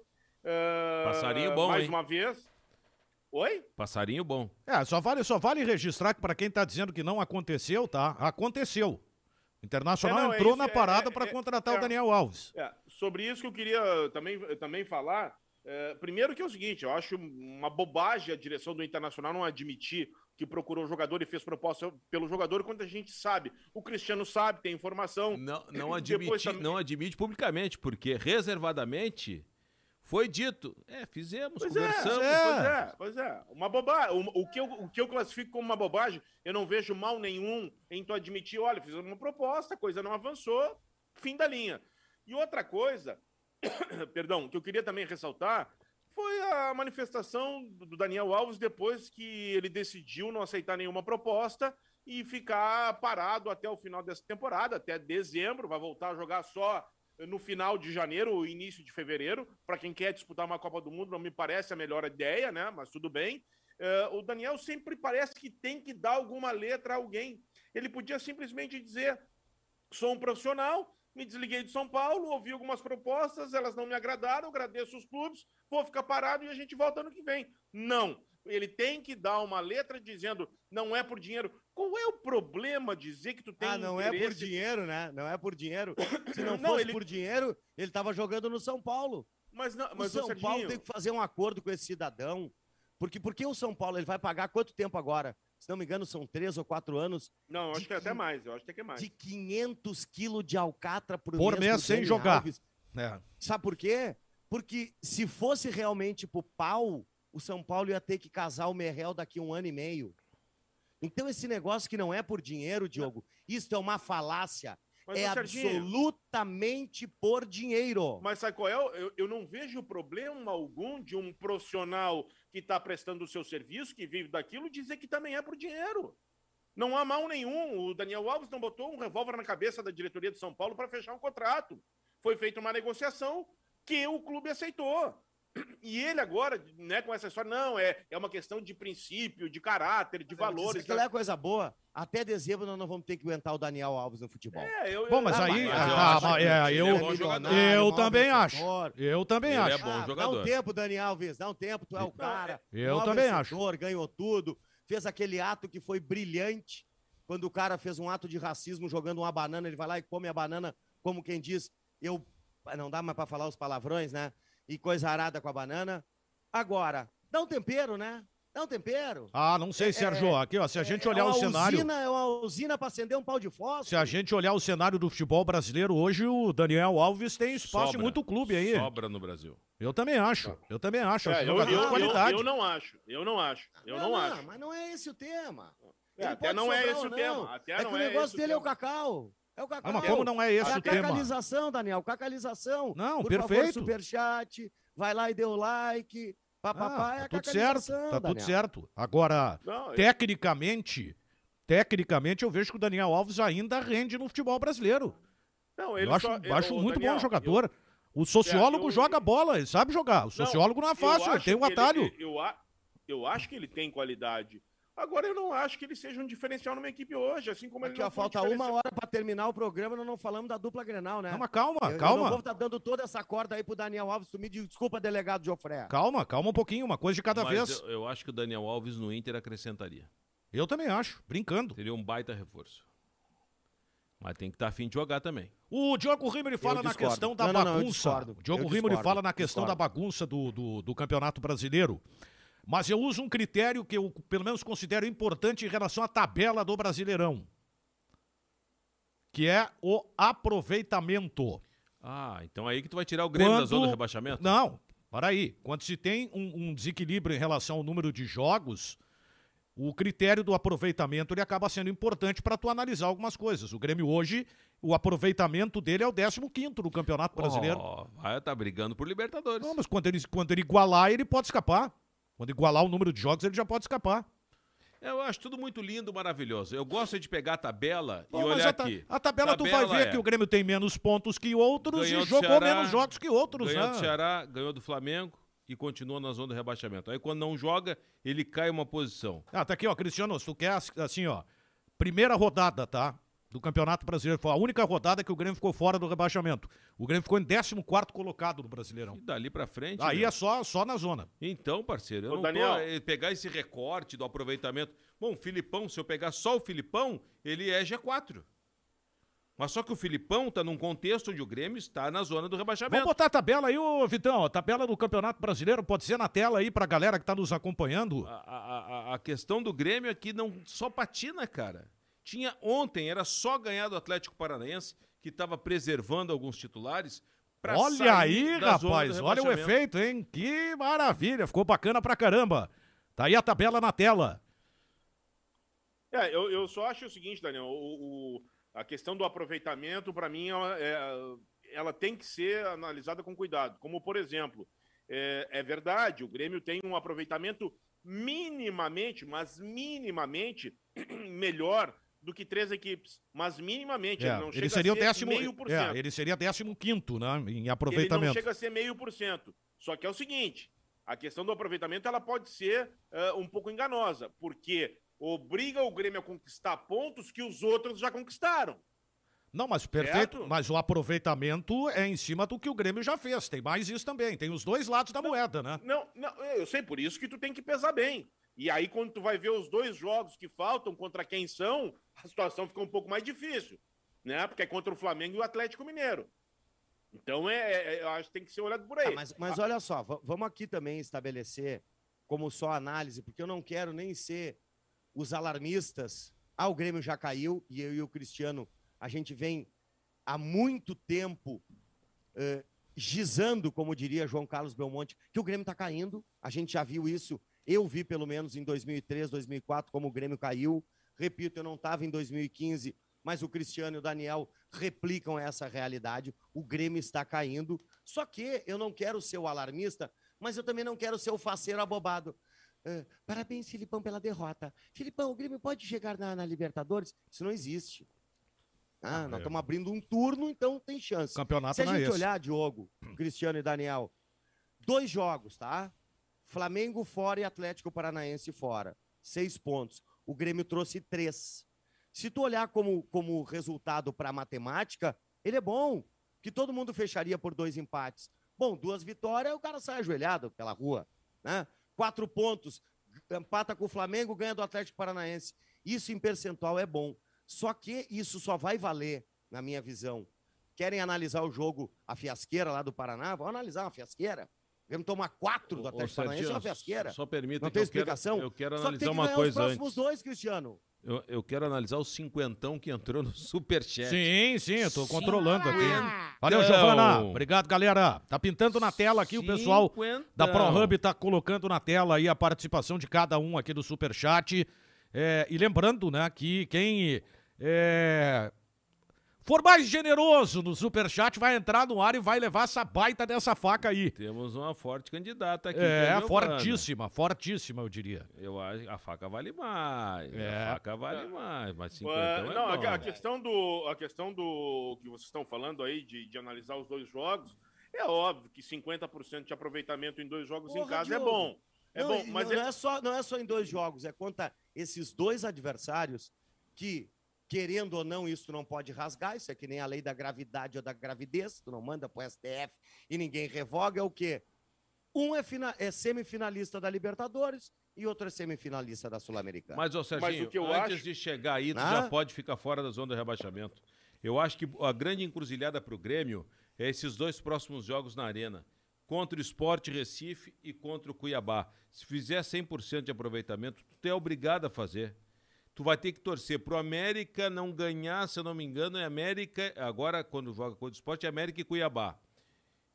ah, Passarinho bom, Mais hein? uma vez. Oi? Passarinho bom. É, só vale, só vale registrar que pra quem tá dizendo que não aconteceu, tá? Aconteceu. O Internacional É, não, é entrou isso, na é- parada é- pra é- contratar é. o Daniel Alves. É, sobre isso que eu queria também, também falar. é, primeiro que é o seguinte, eu acho uma bobagem a direção do Internacional não admitir que procurou o jogador e fez proposta pelo jogador, quando a gente sabe. O Cristiano sabe, tem informação. Não, não, admite, também- não admite publicamente, porque reservadamente foi dito. É, fizemos, Pois conversamos. é, é. pois é, pois é. Uma bobagem. O, o que eu, o que eu classifico como uma bobagem, eu não vejo mal nenhum em tu admitir, olha, fizemos uma proposta, a coisa não avançou, fim da linha. E outra coisa, (coughs) perdão, que eu queria também ressaltar, foi a manifestação do Daniel Alves depois que ele decidiu não aceitar nenhuma proposta e ficar parado até o final dessa temporada, até dezembro, vai voltar a jogar só no final de janeiro ou início de fevereiro. Para quem quer disputar uma Copa do Mundo, não me parece a melhor ideia, né? Mas tudo bem. Eh, o Daniel sempre parece que tem que dar alguma letra a alguém. Ele podia simplesmente dizer: sou um profissional, me desliguei de São Paulo, ouvi algumas propostas, elas não me agradaram, agradeço os clubes, vou ficar parado e a gente volta ano que vem. Não. Ele tem que dar uma letra dizendo não é por dinheiro. Qual é o problema dizer que tu tem ah, não é por interesse- dinheiro, né? Não é por dinheiro. Se não (coughs) Não, fosse ele- por dinheiro, ele tava jogando no São Paulo. Mas não, O mas ô, São Serginho, Paulo tem que fazer um acordo com esse cidadão. Porque, porque o São Paulo ele vai pagar quanto tempo agora? Se não me engano, são três ou quatro anos Não, acho que é até mais, eu acho que é é mais. de 500 quilos de alcatra por, Por mês mês, sem jogar. Alves. É. Sabe por quê? Porque se fosse realmente pro pau, o São Paulo ia ter que casar o Merrell daqui a um ano e meio. Então, esse negócio que não é por dinheiro, Diogo, isso é uma falácia. Mas, é absolutamente por dinheiro. Mas sabe qual é? Eu, eu não vejo problema algum de um profissional que está prestando o seu serviço, que vive daquilo, dizer que também é por dinheiro. Não há mal nenhum. O Daniel Alves não botou um revólver na cabeça da diretoria de São Paulo para fechar um contrato. Foi feita uma negociação que o clube aceitou. E ele agora, né, com essa história, não, é, é uma questão de princípio, de caráter, de valores. Se é coisa boa, até dezembro nós não vamos ter que aguentar o Daniel Alves no futebol. É, eu, Bom, mas eu- aí- ah, eu ah, acho que é, ele eu- é bom jogador. Eu maior também acho. Eu também Ele é acho. bom Ah, jogador. Dá um tempo, Daniel Alves, dá um tempo, tu é o cara. Eu maior também vencedor, Ganhou tudo, fez aquele ato que foi brilhante. Quando o cara fez um ato de racismo jogando uma banana, ele vai lá e come a banana, como quem diz, eu. ah, Não dá mais para falar os palavrões, né? E coisa arada com a banana. Agora, dá um tempero, né? Dá um tempero. Ah, não sei, Sérgio. Aqui, ó, se a gente É olhar o uma cenário. Usina, é uma usina para acender um pau de fósforo. Se a gente olhar o cenário do futebol brasileiro hoje, o Daniel Alves tem espaço Sobra. em muito clube aí. Sobra no Brasil. Eu também acho. Eu também acho. É, acho eu, jogador eu- de eu- qualidade. eu não acho. Eu não acho. Eu não, acho. Mas não é esse o tema. É, Ele até pode não é sobrar esse o não. tema. Até é não que o é negócio dele é o cacau. É o cacau. Ah, mas como não é esse é a o tema? cacalização, Daniel, cacalização. Não, Por perfeito. Favor, superchat, vai lá e dê o like, Papapá Ah, é tá a tudo certo, tá tudo Daniel. certo. Agora, Não, é- tecnicamente, tecnicamente eu vejo que o Daniel Alves ainda rende no futebol brasileiro. não, ele Eu acho, só- eu acho muito Daniel, bom jogador. o sociólogo eu- joga bola, ele sabe jogar. O sociólogo não é eu fácil, ele tem um que atalho. ele- eu, eu acho que ele tem qualidade. Agora, eu não acho que ele seja um diferencial numa equipe hoje, assim como ele Aqui, não ó, foi um falta uma hora pra terminar o programa, nós não falamos da dupla Grenal, né? Não, mas calma, Eu- Eu não calma. vou estar dando toda essa corda aí pro Daniel Alves. Me desculpa, delegado Jofré. Calma, calma um pouquinho, uma coisa de cada Mas vez. eu, eu acho que o Daniel Alves no Inter acrescentaria. Eu também acho, brincando. Teria um baita reforço. Mas tem que estar afim de jogar também. O Diogo Rimmer fala na questão da Não, não, não, eu bagunça. discordo. o Diogo Rimmer fala na questão discordo. da bagunça do, do, do Campeonato Brasileiro. Mas eu uso um critério que eu, pelo menos, considero importante em relação à tabela do Brasileirão. Que é o aproveitamento. Ah, então aí que tu vai tirar o Grêmio da Quando- zona do rebaixamento? Não, para aí. Quando se tem um, um desequilíbrio em relação ao número de jogos, o critério do aproveitamento ele acaba sendo importante para tu analisar algumas coisas. O Grêmio hoje, o aproveitamento dele é o 15º no Campeonato Brasileiro. Ó, vai estar brigando por Libertadores. Não, mas quando ele, quando ele igualar, ele pode escapar. Quando igualar o número de jogos, ele já pode escapar. Eu acho tudo muito lindo, maravilhoso. Eu gosto de pegar a tabela Pô, e olhar a, ta- aqui. a tabela, tu vai Tabela ver é. que o Grêmio tem menos pontos que outros Ganhou e jogou Ceará, menos jogos que outros, Ganhou né? do Ceará, ganhou do Flamengo e continua na zona do rebaixamento. Aí quando não joga, ele cai uma posição. Ah, tá aqui, ó, Cristiano, se tu quer, assim, ó, primeira rodada, tá? Do Campeonato Brasileiro, foi a única rodada que o Grêmio ficou fora do rebaixamento. O Grêmio ficou em 14º colocado no Brasileirão. E dali pra frente. Aí meu. é só, só na zona. Então, parceiro, eu Ô, não Daniel. tô eh, pegar esse recorte do aproveitamento. Bom, o Filipão, se eu pegar só o Filipão, ele é G4. Mas só que o Filipão tá num contexto onde o Grêmio está na zona do Vamos rebaixamento. botar a tabela aí, ô Vitão. A tabela do Campeonato Brasileiro pode ser na tela aí pra galera que tá nos acompanhando. A, a- a- a questão do Grêmio é que não só patina, cara. Tinha ontem, era só ganhar do Atlético Paranaense, que estava preservando alguns titulares. pra Olha sair aí, da zona rapaz, do olha o efeito, hein? Que maravilha, ficou bacana pra caramba. Tá aí a tabela na tela. É, eu, eu só acho o seguinte, Daniel, o, o- a questão do aproveitamento, para mim, ela, é- ela tem que ser analisada com cuidado. Como, por exemplo, é, é verdade, o Grêmio tem um aproveitamento minimamente, mas minimamente (clears throat) melhor do que três equipes. Mas minimamente, É, ele não chega ele seria a ser décimo, meio por é, cento. ele seria décimo quinto, né, em Ele não aproveitamento. chega a ser meio por cento. Só que é o seguinte, a questão do aproveitamento ela pode ser eh, um pouco enganosa, porque obriga o Grêmio a conquistar pontos que os outros já conquistaram. Não, mas perfeito, Certo? mas o aproveitamento é em cima do que o Grêmio já fez. Tem mais isso também, tem os dois lados da moeda, né? Não, não, eu sei, por isso que tu tem que pesar bem. E aí, quando tu vai ver os dois jogos que faltam contra quem são, a situação fica um pouco mais difícil, né? Porque é contra o Flamengo e o Atlético Mineiro. Então, é, é- eu acho que tem que ser olhado por aí. Ah, mas, mas olha só, va- vamos aqui também estabelecer como só análise, porque eu não quero nem ser os alarmistas. Ah, o Grêmio já caiu e eu e o Cristiano, a gente vem há muito tempo eh, gizando, como diria João Carlos Belmonte, que o Grêmio está caindo. A gente já viu isso. Eu vi pelo menos em 2003, 2004, como o Grêmio caiu. Repito, eu não estava em 2015, mas o Cristiano e o Daniel replicam essa realidade. O Grêmio está caindo. Só que eu não quero ser o alarmista, mas eu também não quero ser o faceiro abobado. Ah, parabéns, Filipão, pela derrota. Filipão, o Grêmio pode chegar na, na Libertadores? Isso não existe. Ah, Ah, nós é. estamos abrindo um turno, então tem chance. Campeonato Se a é gente esse. olhar, Diogo, Cristiano e Daniel, dois jogos, tá? Flamengo fora e Atlético Paranaense fora. Seis pontos. O Grêmio trouxe três. Se tu olhar como, como resultado para matemática, ele é bom. Que todo mundo fecharia por dois empates. Bom, duas vitórias, o cara sai ajoelhado pela rua. Né? Quatro pontos, empata com o Flamengo, ganha do Atlético Paranaense. Isso em percentual é bom. Só que isso só vai valer, na minha visão. Querem analisar o jogo, a fiasqueira lá do Paraná? Vão analisar uma fiasqueira. Vamos tomar quatro do Atlético Paranaense, é uma Serginho, fiasqueira. Só permita Não que tem eu quero- explicação? eu quero Só que analisar tem que uma ganhar os coisa próximos antes. dois, Cristiano. Eu, eu quero analisar o cinquentão que entrou no (laughs) Superchat. Sim, sim, eu tô controlando aqui. Cinquentão. Valeu, Giovana. Obrigado, galera. Tá pintando na tela aqui, o pessoal da Cinquentão. ProHub tá colocando na tela aí a participação de cada um aqui do Superchat. É, e lembrando, né, que quem é, for mais generoso no superchat, vai entrar no ar e vai levar essa baita dessa faca aí. Temos uma forte candidata aqui. É, fortíssima, fortíssima, eu diria. Eu acho a faca vale mais. É. A faca vale é. mais, mas 50 é Não, bom. a, questão do, a questão do que vocês estão falando aí, de, de analisar os dois jogos, é óbvio que 50% de aproveitamento em dois jogos Porra, em casa é Diogo. é bom. É não, bom, mas não, é... não, é... só, não é só em dois jogos, é contra esses dois adversários que, querendo ou não, isso não pode rasgar, isso é que nem a lei da gravidade ou da gravidez, tu não manda pro STF e ninguém revoga, é o quê? Um é, fina, é semifinalista da Libertadores e outro é semifinalista da Sul-Americana. Mas, ô Serginho, Mas o que eu antes acho... de chegar aí, tu ah? já pode ficar fora da zona do rebaixamento. Eu acho que a grande encruzilhada para o Grêmio é esses dois próximos jogos na Arena contra o Esporte Recife e contra o Cuiabá. Se fizer 100% de aproveitamento, tu é obrigado a fazer. Tu vai ter que torcer pro América não ganhar, se eu não me engano, é América, agora quando joga contra o Esporte, é América e Cuiabá.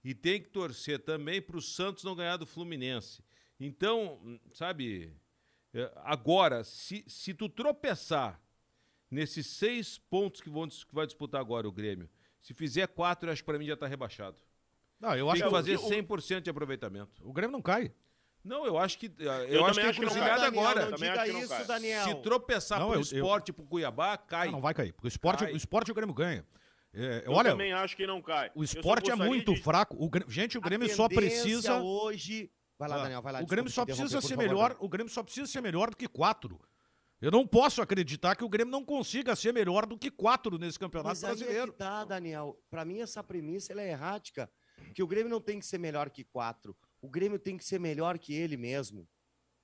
E tem que torcer também pro Santos não ganhar do Fluminense. Então, sabe, é, agora, se, se tu tropeçar nesses seis pontos que, vão, que vai disputar agora o Grêmio, se fizer quatro, acho que pra mim já tá rebaixado. Não, eu acho Tem que fazer 100% de aproveitamento. O Grêmio não cai. Não, eu acho que. Eu, eu acho que é encruzilhada agora. Não diga isso, Daniel. Se tropeçar não, pro eu, esporte eu... pro Cuiabá, cai. Não, não vai cair. Porque o esporte, o esporte o Grêmio ganha. É, eu olha, também acho que não cai. O esporte é muito de... fraco. O, gente, o Grêmio só precisa. hoje. Vai lá, ah, Daniel, vai lá. O Grêmio só precisa ser melhor. O Grêmio só precisa ser melhor do que quatro. Eu não posso acreditar que o Grêmio não consiga ser melhor do que quatro nesse campeonato Mas brasileiro. Aí é que tá, Daniel. Para mim, essa premissa é errática que o Grêmio não tem que ser melhor que quatro. O Grêmio tem que ser melhor que ele mesmo.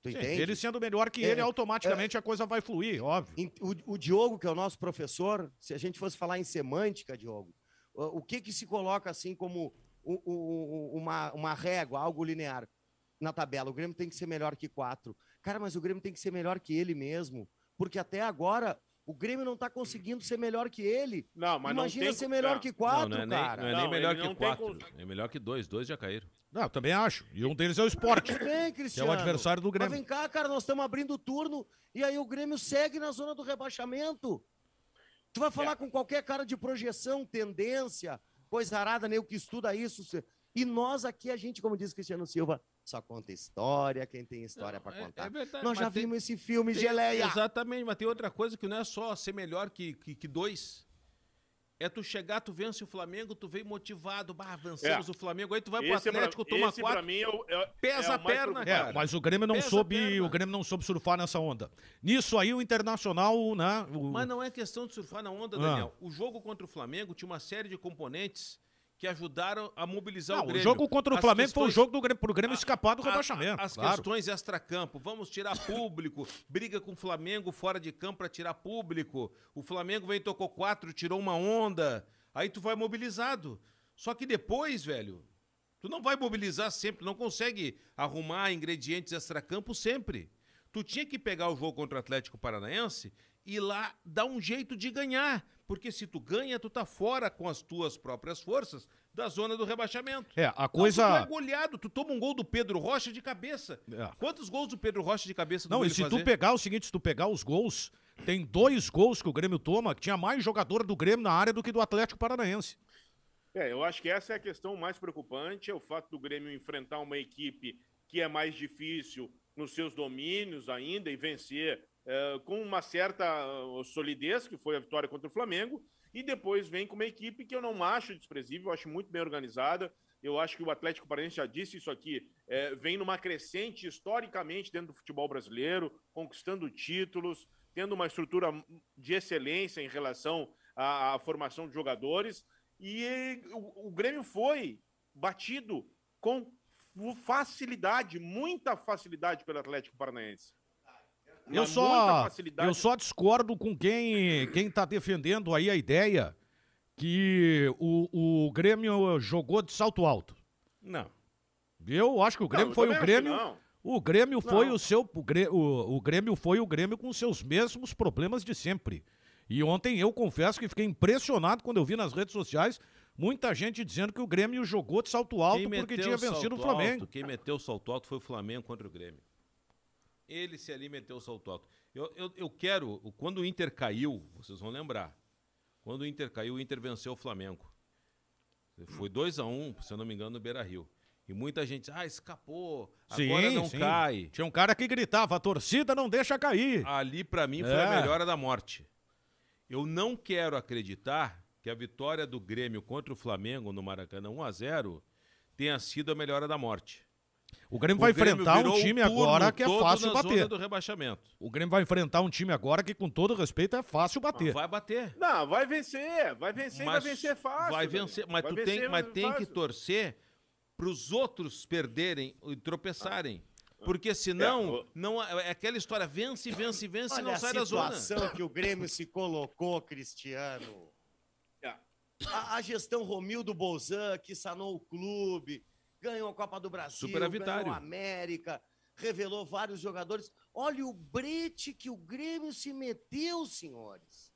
Tu Sim, entende? Ele sendo melhor que é, ele, automaticamente é, a coisa vai fluir, óbvio. O, o, Diogo, que é o nosso professor, se a gente fosse falar em semântica, Diogo, o, o que que se coloca assim como uma, uma régua, algo linear na tabela? O Grêmio tem que ser melhor que quatro. Cara, mas o Grêmio tem que ser melhor que ele mesmo. Porque até agora o Grêmio não está conseguindo ser melhor que ele. Não, mas Imagina não tem... ser melhor não. que quatro, não, não é cara. Nem, não é nem melhor que quatro. Tem... É melhor que dois. Dois já caíram. Não, eu também acho. E um deles é o esporte. Tudo bem, Cristiano. Que é o adversário do Grêmio. Mas vem cá, cara, nós estamos abrindo o turno e aí o Grêmio segue na zona do rebaixamento. Tu vai falar é. com qualquer cara de projeção, tendência, coisa arada, nem o que estuda isso. E nós aqui, a gente, como diz Cristiano Silva, só conta história, quem tem história para é, contar. É verdade, nós já tem, vimos esse filme tem, Geleia. Exatamente, mas tem outra coisa que não é só ser melhor que, que, que dois. É tu chegar, tu vence o Flamengo, tu vem motivado, bah, vencemos é. o Flamengo, aí tu vai pro esse Atlético, pra, toma quatro, mim é, é, pesa é a perna, cara. É, mas o Grêmio não pesa soube, o Grêmio não soube surfar nessa onda. Nisso aí o Internacional, né? O... Mas não é questão de surfar na onda, ah. Daniel. O jogo contra o Flamengo tinha uma série de componentes que ajudaram a mobilizar não, o Grêmio. O jogo contra o as Flamengo questões, foi o jogo do Grêmio, pro Grêmio escapar do rebaixamento. As claro. questões extra-campo, vamos tirar público, briga com o Flamengo fora de campo para tirar público. O Flamengo veio tocou quatro, tirou uma onda. Aí tu vai mobilizado. Só que depois, velho, tu não vai mobilizar sempre, não consegue arrumar ingredientes extra-campo sempre. Tu tinha que pegar o jogo contra o Atlético Paranaense e lá dar um jeito de ganhar. Porque se tu ganha, tu tá fora com as tuas próprias forças da zona do rebaixamento. É, a coisa. Não, tu é goleado, tu toma um gol do Pedro Rocha de cabeça. É. Quantos gols do Pedro Rocha de cabeça Não, e se fazer? tu pegar o seguinte, se tu pegar os gols, tem dois gols que o Grêmio toma, que tinha mais jogador do Grêmio na área do que do Atlético Paranaense. É, eu acho que essa é a questão mais preocupante, é o fato do Grêmio enfrentar uma equipe que é mais difícil nos seus domínios ainda e vencer é, com uma certa uh, solidez, que foi a vitória contra o Flamengo, e depois vem com uma equipe que eu não acho desprezível, eu acho muito bem organizada. Eu acho que o Atlético Paranaense já disse isso aqui, é, vem numa crescente historicamente dentro do futebol brasileiro, conquistando títulos, tendo uma estrutura de excelência em relação à, à formação de jogadores. E o, o Grêmio foi batido com facilidade, muita facilidade pelo Atlético Paranaense. Eu só, eu só discordo com quem quem está defendendo aí a ideia que o, o Grêmio jogou de salto alto. Não. Eu acho que o Grêmio não, foi o Grêmio. O Grêmio não. foi o seu. O, Grêmio, o, Grêmio foi o Grêmio com seus mesmos problemas de sempre. E ontem eu confesso que fiquei impressionado quando eu vi nas redes sociais muita gente dizendo que o Grêmio jogou de salto alto porque tinha vencido o Flamengo. Alto, quem meteu o salto alto foi o Flamengo contra o Grêmio ele se ali meteu o salto alto. Eu, eu, eu quero, quando o Inter caiu, vocês vão lembrar, Quando o Inter caiu, o Inter venceu o Flamengo. Foi 2 a 1 um, se eu não me engano, no Beira Rio. E muita gente, ah, escapou, sim, agora não sim. cai. Tinha um cara que gritava, a torcida não deixa cair. Ali, para mim, foi É. a melhora da morte. Eu não quero acreditar que a vitória do Grêmio contra o Flamengo no Maracanã 1 a 0 tenha sido a melhora da morte. O Grêmio O vai Grêmio enfrentar um time agora que é fácil bater. zona do rebaixamento. O Grêmio vai enfrentar um time agora que, com todo respeito, é fácil bater. Vai bater. Não, vai vencer, vai vencer, e vai Mas vencer fácil. Vai vencer, mas Vai tu vencer tem, mas tem que fácil. torcer para os outros perderem e tropeçarem. Porque senão, É, o- não é aquela história, vence, vence, vence e Olha não a sai da zona. situação que o Grêmio se colocou, Cristiano. É. A, a gestão Romildo Bolzan, que sanou o clube, ganhou a Copa do Brasil, ganhou a América, revelou vários jogadores. Olha o brete que o Grêmio se meteu, senhores.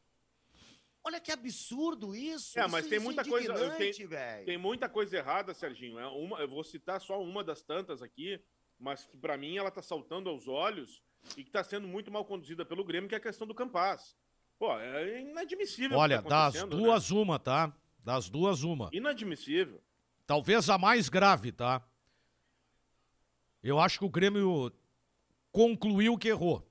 Olha que absurdo isso. É, mas Isso- tem isso é muita coisa- eu indignante, velho. Tem muita coisa errada, Serginho. É uma, eu vou citar só uma das tantas aqui, mas que para mim ela tá saltando aos olhos e que está sendo muito mal conduzida pelo Grêmio, que é a questão do Campaz. Pô, é inadmissível. o que Olha, tá das né? duas, uma, tá? Das duas, uma. Inadmissível. Talvez a mais grave, tá? Eu acho que o Grêmio concluiu que errou.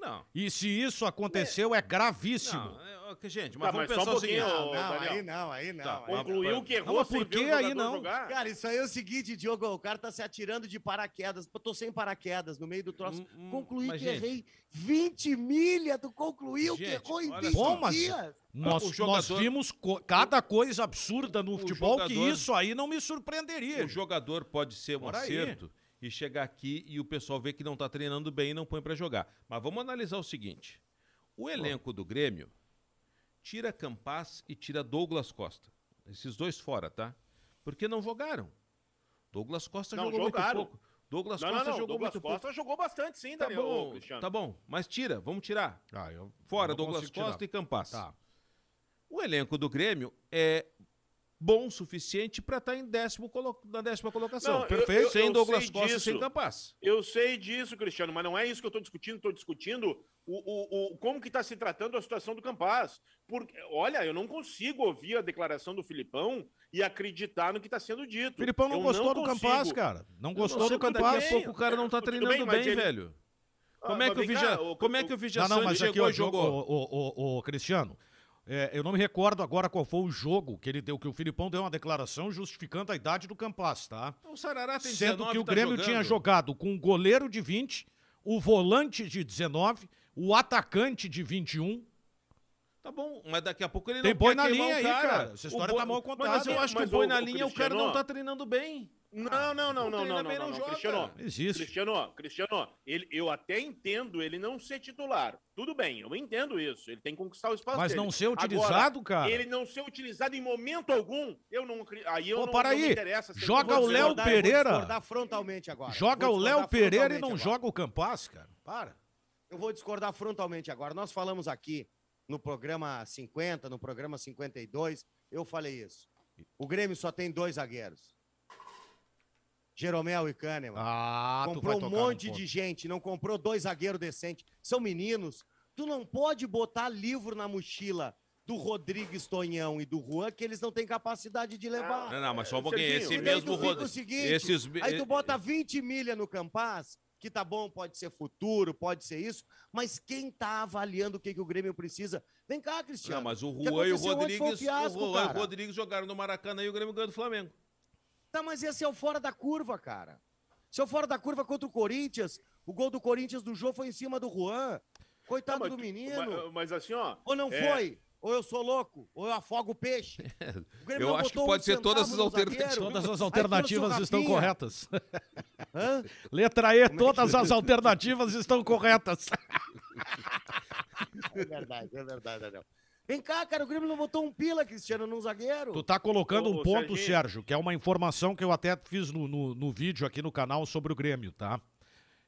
Não. E se isso aconteceu, é gravíssimo. Não, é, gente, mas Tá, vamos mas só pensar um o seguinte. Não, não, aí não, aí não. Tá, aí não. Concluiu que errou sem por que o aí jogador não? jogar. Cara, isso aí é o seguinte, Diogo, o cara tá se atirando de paraquedas. Eu tô sem paraquedas no meio do troço. Hum, hum, Concluí que gente, errei 20 milha, tu concluiu que Gente, errou em olha 20 só. Bom, mas- dias. Nós, o nós jogador- vimos co- cada coisa absurda no futebol que jogador- isso aí não me surpreenderia. O jogador pode ser um Por aí. acerto e chegar aqui e o pessoal ver que não tá treinando bem e não põe pra jogar. Mas vamos analisar o seguinte: o elenco do Grêmio tira Campaz e tira Douglas Costa. Esses dois fora, tá? Porque não jogaram. Douglas Costa Não, jogou jogaram. muito pouco. Douglas Não, não, Costa não. jogou Douglas muito Costa pouco. jogou bastante, sim, Tá Daniel. bom, Cristiano. tá bom. Mas tira, vamos tirar. Ah, eu Fora não Douglas consigo tirar. Costa e Campaz. Tá. O elenco do Grêmio é bom o suficiente para estar em décimo colo- na décima colocação. Não, eu- Perfeito. eu- sem eu Douglas Costa disso. sem Campaz. Eu sei disso, Cristiano, mas não é isso que eu estou discutindo. Estou discutindo o, o, o- como que está se tratando a situação do Campaz. Porque, olha, eu não consigo ouvir a declaração do Filipão e acreditar no que está sendo dito. O Filipão não Eu gostou do consigo. Campaz, cara. Não Eu gostou não do. Daqui a pouco o cara não tá Tudo treinando bem, bem, ele- velho. Ah, Como é mas que o Vija, o- como é que o o- Vija Não, não, mas chegou aqui, e jogou? o, o, o, Cristiano, é, eu não me recordo agora qual foi o jogo que ele deu, que o Filipão deu uma declaração justificando a idade do Campaz, tá? O Sarará tem Sendo 19, que o tá Grêmio jogando. tinha jogado com o goleiro de 20, o volante de 19, o atacante de 21. Tá bom, mas daqui a pouco ele Tem não boi quer na linha o aí, cara. Essa O história boi- tá mal Mas contada. eu acho que Mas o boi o- na o linha, o cara Cristiano, não tá treinando bem. Não, não, não, não, não, não, não, não não, joga. Cristiano. Existe. Cristiano, Cristiano, ele, eu até entendo ele não ser titular. Tudo bem, eu entendo isso. Ele tem que conquistar o espaço Mas dele. não ser Agora, utilizado, cara. Ele não ser utilizado em momento algum, eu não aí eu Pô, não, para não me aí. interessa. se ele Joga o Léo discordar, eu vou Pereira. discordar frontalmente agora. Joga Vou o Léo Pereira e não agora. joga o Campaz, cara. Para. Eu vou discordar frontalmente agora. Nós falamos aqui no programa 50, no programa 52, eu falei isso. O Grêmio só tem dois zagueiros. Jeromel e Kahneman. Ah, comprou um monte de gente, não comprou dois zagueiros decentes. São meninos. Tu não pode botar livro na mochila do Rodrigues Tonhão e do Juan que eles não têm capacidade de levar. Não, não, mas só um pouquinho. Esse E mesmo seguinte, Esses... Aí tu bota 20 milha no Campaz, que tá bom, pode ser futuro, pode ser isso, mas quem tá avaliando o que, que o Grêmio precisa? Vem cá, Cristiano. Não, mas o Juan e o um Rodrigues. fiasco, o Juan e o. Rodrigues jogaram no Maracanã e o Grêmio ganhou do Flamengo. Tá, mas esse é o fora da curva, cara. Se é o fora da curva contra o Corinthians, o gol do Corinthians do jogo foi em cima do Juan. Coitado Não, mas do menino. Mas, mas assim, ó. Ou não é- foi? Ou eu sou louco? Ou eu afogo o peixe? (laughs) O Eu acho que pode um ser todas as alternativas. Todas as Aí (laughs) alternativas estão corretas. Hã? Letra E, é todas as alternativas estão corretas. É verdade, é verdade, Daniel. Vem cá, cara, o Grêmio não botou um pila, Cristiano, num zagueiro. Tu tá colocando Ô, um ponto, Serginho. Sérgio, que é uma informação que eu até fiz no, no, no vídeo aqui no canal sobre o Grêmio, tá?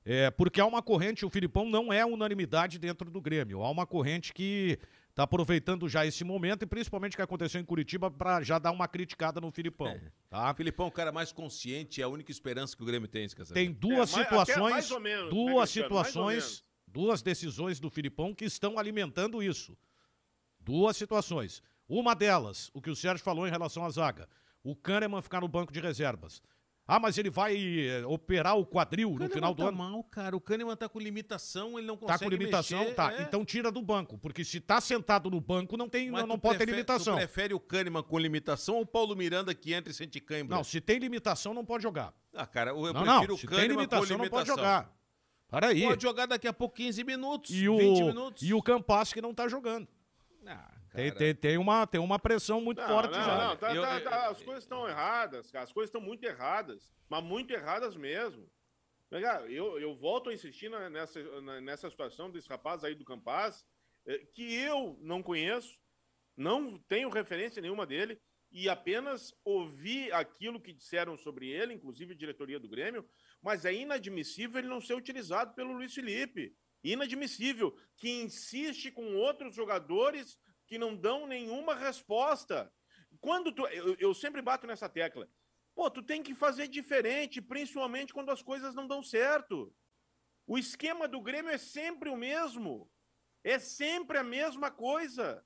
É, porque há uma corrente, o Filipão não é unanimidade dentro do Grêmio. Há uma corrente que tá aproveitando já esse momento e principalmente o que aconteceu em Curitiba para já dar uma criticada no Filipão, tá? O Filipão é o cara mais consciente, é a única esperança que o Grêmio tem, Escazar. Tem duas É, situações, mais ou menos, né, duas ou situações, duas decisões do Filipão que estão alimentando isso. Duas situações. Uma delas, o que o Sérgio falou em relação à zaga. O Kahneman ficar no banco de reservas. Ah, mas ele vai eh, operar o quadril no final do tá ano. mal, cara. O Kahneman tá com limitação, ele não consegue Tá com limitação? mexer, tá. é. Então tira do banco. Porque se tá sentado no banco, não, tem, Mas não, pode ter limitação. Tu prefere o Kahneman com limitação ou o Paulo Miranda que entra e sente cãibra? Não, se tem limitação, não pode jogar. Ah, cara, eu não, prefiro não. o Se tem Kahneman limitação, com não pode limitação. jogar. Para aí. Pode jogar daqui a pouco 15 minutos, E o, 20 minutos. e o Campas que não tá jogando. Ah, Tem, tem, tem, uma, tem uma pressão muito Não, forte não, já. não, tá- Eu- tá- eu- tá, as coisas estão erradas, cara. As coisas estão muito erradas, mas muito erradas mesmo. Eu, eu volto a insistir na- nessa, na- nessa situação desse rapaz aí do Campaz, eh, que eu não conheço, não tenho referência nenhuma dele, e apenas ouvi aquilo que disseram sobre ele, inclusive a diretoria do Grêmio, mas é inadmissível ele não ser utilizado pelo Luiz Felipe. Inadmissível, que insiste com outros jogadores que não dão nenhuma resposta. Quando tu, eu, eu sempre bato nessa tecla. Pô, tu tem que fazer diferente, principalmente quando as coisas não dão certo. O esquema do Grêmio é sempre o mesmo. É sempre a mesma coisa.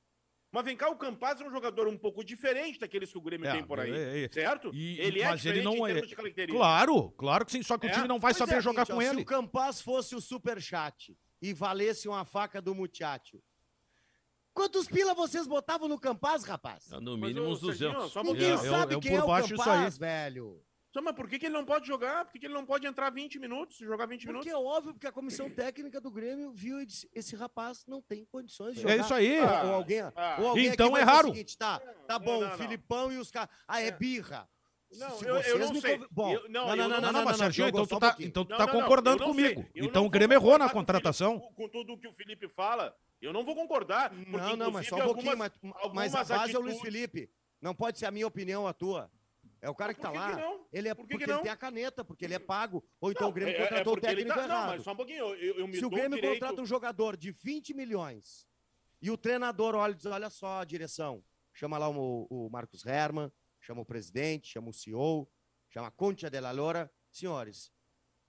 Mas vem cá, o Campaz é um jogador um pouco diferente daqueles que o Grêmio É, tem por aí. é, é. Certo? E- ele é mas ele diferente não em é-. Claro, claro que sim, só que o É? time não vai Pois saber é, jogar gente, com ó, ele. Se o Campas fosse o superchat e valesse uma faca do Muchacho, quantos pila vocês botavam no Campas, rapaz? Ah, No mínimo ô, uns Serginho, 200. só um Ninguém eu- sabe eu quem por é o baixo isso Campas, velho. Só, mas por que, que ele não pode jogar? Por que, que ele não pode entrar 20 minutos, jogar 20 minutos? Porque é óbvio, porque a comissão técnica do Grêmio viu e disse, esse rapaz não tem condições de jogar. É isso aí. Ou, Ah, ou alguém, ah. ou alguém Então é raro. O seguinte, tá, tá Não, bom, não, o não. Filipão e os caras... Ah, é birra. Não, eu- não sei. Bom, Eu- não, não, não, não- não, Não, mas Serginho, Diogo, então tu tá, pouquinho. então tu Não, tá não, não, concordando não comigo. Então não o Grêmio errou na contratação. Com, com tudo que o Felipe fala, eu não vou concordar. porque, Não, não, mas só um pouquinho, algumas- mas, algumas mas a base é o Luiz atitudes- Felipe. Não pode ser a minha opinião a tua. É o cara que tá que lá. que não? Ele é Por que porque que ele não? tem a caneta, porque ele é pago. Ou então Não, o Grêmio é- é contratou o técnico tá- Não, errado. mas só um pouquinho. Eu, eu, Se o Grêmio direito... contrata um jogador de 20 milhões e o treinador olha e diz: olha só a direção, chama lá o, o Marcos Herman, chama o presidente, chama o CEO, chama a Concha de la Lora. Senhores,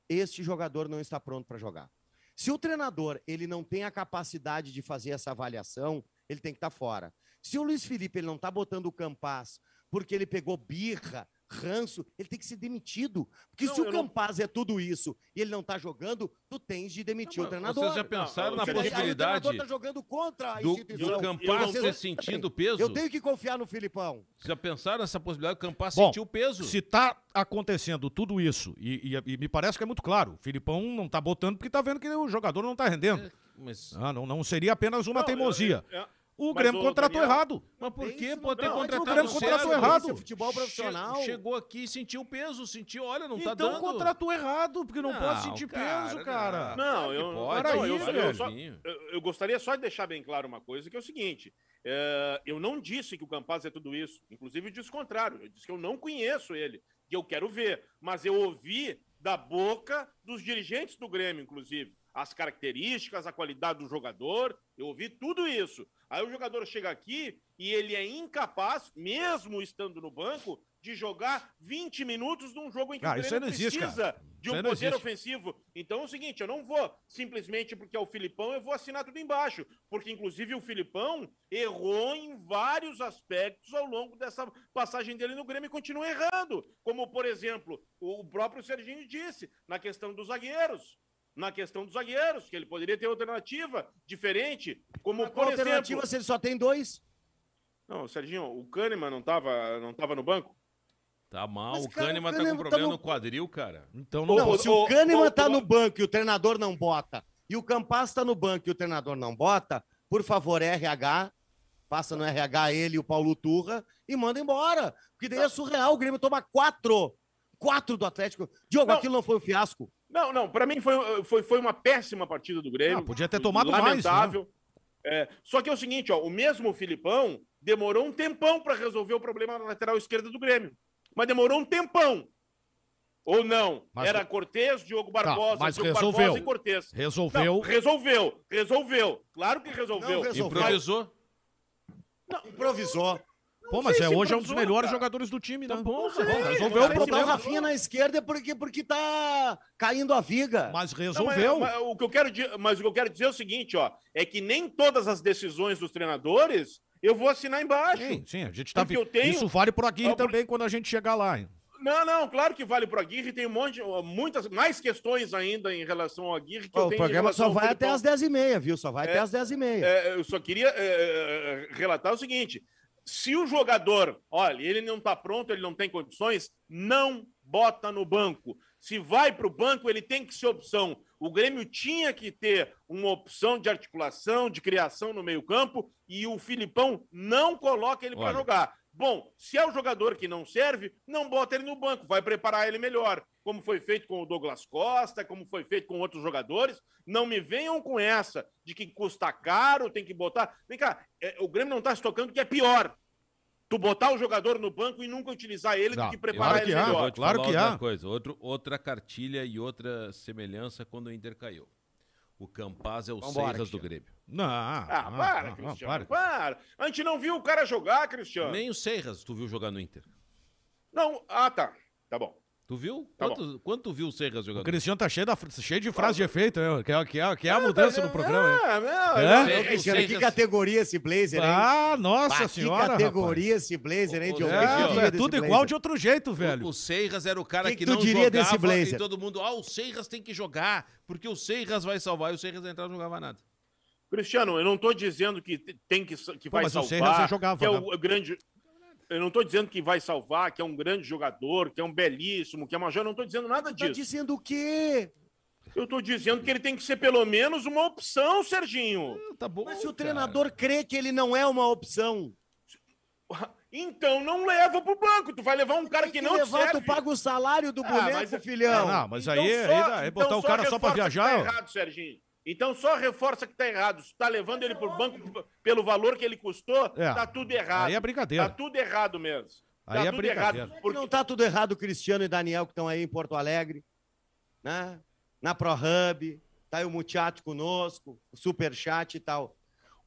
este jogador não está pronto para jogar. Se o treinador ele não tem a capacidade de fazer essa avaliação, ele tem que estar fora. Se o Luiz Felipe ele não está botando o Campaz porque ele pegou birra, ranço, ele tem que ser demitido. Porque Não, se o eu não- Campaz é tudo isso e ele não está jogando, tu tens de demitir Não, o mas treinador. Vocês já pensaram Não, na possibilidade o treinador tá jogando contra a do, instituição. do não- ter sentido o peso? Eu tenho que confiar no Filipão. Vocês já pensaram nessa possibilidade do Campas Bom, sentir o peso? Se tá acontecendo tudo isso, e, e- e me parece que é muito claro, o Filipão não tá botando porque tá vendo que o jogador não tá rendendo. Mas, Ah, não, não seria apenas uma Não, eu- teimosia. eu- eu- O mas, Grêmio contratou Daniel, errado. mas por Tem que isso, pode ter não, contratado o Grêmio contratou errado. É futebol profissional. Che- Chegou aqui e sentiu peso, sentiu, olha, não tá então dando. contratou errado, porque não, pode sentir peso, cara. Não, eu- pode, não, aí, eu- eu só- eu, eu gostaria só de deixar bem claro uma coisa, que é o seguinte: é, eu não disse que o Campaz é tudo isso. Inclusive, eu disse o contrário. Eu disse que eu não conheço ele, que eu quero ver. Mas eu ouvi da boca dos dirigentes do Grêmio, inclusive. As características, a qualidade do jogador, eu ouvi tudo isso. Aí o jogador chega aqui e ele é incapaz, mesmo estando no banco, de jogar 20 minutos num jogo em que Ah, o aí não existe, precisa de um poder existe. ofensivo. Então é o seguinte, eu não vou simplesmente porque é o Filipão, eu vou assinar tudo embaixo, porque inclusive o Filipão errou em vários aspectos ao longo dessa passagem dele no Grêmio e continua errando, como por exemplo, o próprio Serginho disse, na questão dos zagueiros. Na questão dos zagueiros, que ele poderia ter alternativa diferente, como Qual por alternativa exemplo. se ele só tem dois? Não, Serginho, o Kahneman não estava não tava no banco? Tá mal, Mas, o cara, Kahneman o tá com Kahneman tá problema no- no quadril, cara. Então não, Não, se ô, o Kahneman tá no banco e o treinador não bota, e o Campas tá no banco e o treinador não bota, por favor, RH, passa no RH ele e o Paulo Turra e manda embora. Porque daí é surreal, o Grêmio toma quatro. Quatro do Atlético. Diogo, Não. aquilo não foi um fiasco. Não, não, para mim foi, foi, foi uma péssima partida do Grêmio. Ah, podia ter tomado mais, Lamentável. É, só que é o seguinte, ó, o mesmo Filipão demorou um tempão para resolver o problema na lateral esquerda do Grêmio. Mas demorou um tempão. Ou não? Mas- Era Cortez, Diogo Barbosa, mas Diogo resolveu. Barbosa e Cortez. resolveu. Não, resolveu, resolveu. Claro que resolveu. Não resolveu. Improvisou. Improvisou. Pô, mas é, hoje é um dos melhores cara. jogadores do time, né? Tá bom, Bom, cara. resolveu Não o Botar o problema. Rafinha na esquerda é porque, porque tá caindo a viga. Mas Não, resolveu. mas- mas o que eu quero, mas o que eu quero dizer é o seguinte, ó, é que nem todas as decisões dos treinadores eu vou assinar embaixo. Sim, sim, a gente tá Porque eu tenho- Isso vale pro Aguirre Ah, por- também quando a gente chegar lá. hein? Não, não, claro que vale pro Aguirre, tem um monte, muitas, mais questões ainda em relação ao Aguirre eu o programa só vai até as 10h30, viu? Só vai É, até as 10h30. É, eu só queria é, relatar o seguinte: se o jogador, olha, ele não está pronto, ele não tem condições, não bota no banco. Se vai para o banco, ele tem que ser opção. O Grêmio tinha que ter uma opção de articulação, de criação no meio-campo, e o Filipão não coloca ele para jogar. Bom, se é o jogador que não serve, não bota ele no banco, vai preparar ele melhor. Como foi feito com o Douglas Costa, como foi feito com outros jogadores. Não me venham com essa de que custa caro, tem que botar. Vem cá, é, o Grêmio não está se tocando que é pior. Tu botar o jogador no banco e nunca utilizar ele Não, do que claro preparar que ele há, melhor. Claro que outra há. coisa. Outro, outra cartilha e outra semelhança quando o Inter caiu. O Campaz é o Vambora, Seiras do. Grêmio. Não, Ah, não, para, não, não, Cristiano, para. para. A gente não viu o cara jogar, Cristiano. Nem o Seiras tu viu jogar no Inter. Não, ah, tá. Tá bom. Tu viu? Tá quanto, quanto tu viu o Seiras O jogando? Cristiano tá cheio, da, cheio de frase de efeito, né? que é, que é, que é a mudança no programa. hein? Ah, É? é- que categoria esse blazer, hein? Ah, nossa Bah, senhora. Que categoria esse blazer, hein, rapaz. Sergio, É, é desse tudo igual de outro jeito, velho. O, o Seiras era o cara Que que, que tu não diria desse jogava blazer? e todo mundo, ah, o Seiras tem que jogar, porque o Seiras vai salvar. E o Seiras entrar não jogava nada. Cristiano, eu não estou dizendo que te- tem que, que vai mas o salvar, Seiras já jogava, que é né? o grande. Eu não estou dizendo que vai salvar, que é um grande jogador, que é um belíssimo, que é. Eu não estou dizendo nada Tá disso. dizendo o quê? Eu estou dizendo que ele tem que ser pelo menos uma opção, Serginho. Tá bom. Mas se o cara. treinador crê que ele não é uma opção, Então não leva pro banco. Tu vai levar um cara que que não te levar, tu serve. paga o salário do Ah, boneco, mas- filhão. Não, mas Então aí, só- aí, dá- aí botar então o cara só pra reforça que viajar. Tá ó. errado, Serginho. Então só reforça que tá errado. Se tá levando ele pro banco pelo valor que ele custou, É. tá tudo errado. Aí é brincadeira. Tá tudo errado mesmo. Aí tá é tudo brincadeira. errado. Porque não tá tudo errado o Cristiano e Daniel que estão aí em Porto Alegre, né? Na ProHub, tá aí o Muchacho conosco, o Superchat e tal.